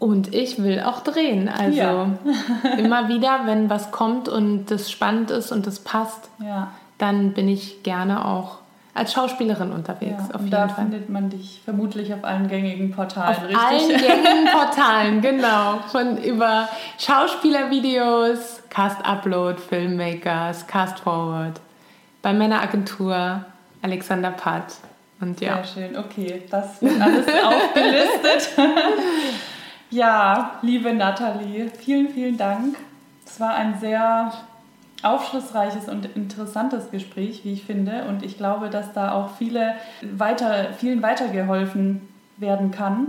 Und ich will auch drehen. Also ja. immer wieder, wenn was kommt und das spannend ist und das passt. Ja dann bin ich gerne auch als Schauspielerin unterwegs. Ja, und da Fall. findet man dich vermutlich auf allen gängigen Portalen, auf richtig? allen gängigen Portalen, genau. Von über Schauspielervideos, Cast Upload, Filmmakers, Cast Forward, bei meiner Agentur Alexander Patt. Und ja. Sehr schön, okay, das wird alles aufgelistet. ja, liebe Nathalie, vielen, vielen Dank. Es war ein sehr aufschlussreiches und interessantes Gespräch, wie ich finde. Und ich glaube, dass da auch viele weiter, vielen weitergeholfen werden kann.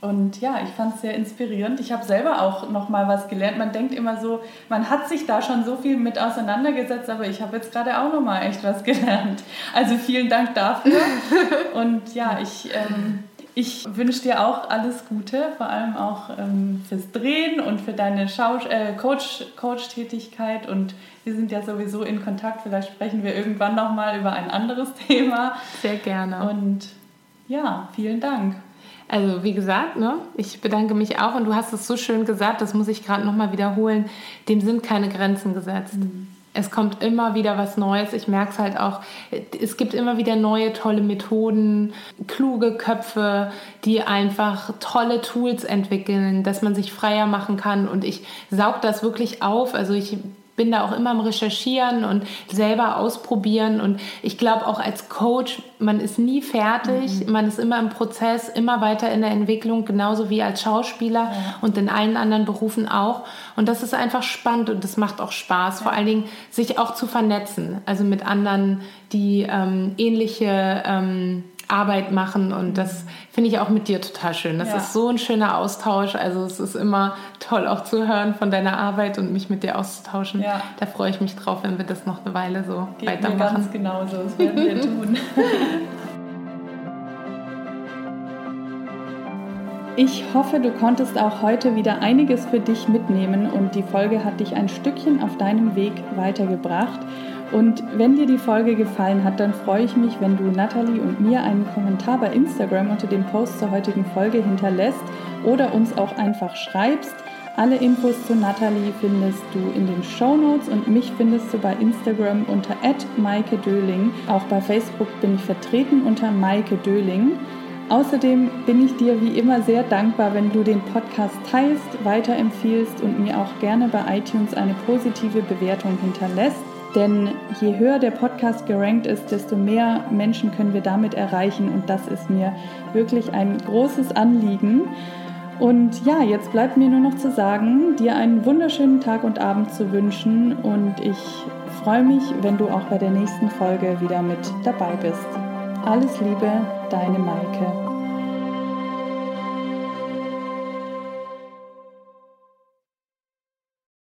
Und ja, ich fand es sehr inspirierend. Ich habe selber auch noch mal was gelernt. Man denkt immer so, man hat sich da schon so viel mit auseinandergesetzt, aber ich habe jetzt gerade auch noch mal echt was gelernt. Also vielen Dank dafür. Und ja, ich ähm, Ich wünsche dir auch alles Gute, vor allem auch ähm, fürs Drehen und für deine äh, Coach Coach-Tätigkeit. Und wir sind ja sowieso in Kontakt. Vielleicht sprechen wir irgendwann nochmal über ein anderes Thema. Sehr gerne. Und ja, vielen Dank. Also wie gesagt, ne, ich bedanke mich auch und du hast es so schön gesagt, das muss ich gerade nochmal wiederholen, dem sind keine Grenzen gesetzt. Mhm. Es kommt immer wieder was Neues. Ich merke es halt auch. Es gibt immer wieder neue tolle Methoden, kluge Köpfe, die einfach tolle Tools entwickeln, dass man sich freier machen kann. Und ich saug das wirklich auf. Also ich bin da auch immer am Recherchieren und selber ausprobieren. Und ich glaube auch als Coach, man ist nie fertig, mhm. man ist immer im Prozess, immer weiter in der Entwicklung, genauso wie als Schauspieler ja. und in allen anderen Berufen auch. Und das ist einfach spannend und das macht auch Spaß, ja. vor allen Dingen sich auch zu vernetzen, also mit anderen, die ähm, ähnliche ähm, Arbeit machen und das finde ich auch mit dir total schön. Das ja. ist so ein schöner Austausch. Also es ist immer toll auch zu hören von deiner Arbeit und mich mit dir auszutauschen. Ja. Da freue ich mich drauf, wenn wir das noch eine Weile so Geht weitermachen. Mir ganz genauso, das werden wir tun. Ich hoffe, du konntest auch heute wieder einiges für dich mitnehmen und die Folge hat dich ein Stückchen auf deinem Weg weitergebracht. Und wenn dir die Folge gefallen hat, dann freue ich mich, wenn du Natalie und mir einen Kommentar bei Instagram unter dem Post zur heutigen Folge hinterlässt oder uns auch einfach schreibst. Alle Infos zu Natalie findest du in den Show Notes und mich findest du bei Instagram unter Maike Döling. Auch bei Facebook bin ich vertreten unter Maike Döling. Außerdem bin ich dir wie immer sehr dankbar, wenn du den Podcast teilst, weiterempfiehlst und mir auch gerne bei iTunes eine positive Bewertung hinterlässt. Denn je höher der Podcast gerankt ist, desto mehr Menschen können wir damit erreichen. Und das ist mir wirklich ein großes Anliegen. Und ja, jetzt bleibt mir nur noch zu sagen, dir einen wunderschönen Tag und Abend zu wünschen. Und ich freue mich, wenn du auch bei der nächsten Folge wieder mit dabei bist. Alles Liebe, deine Maike.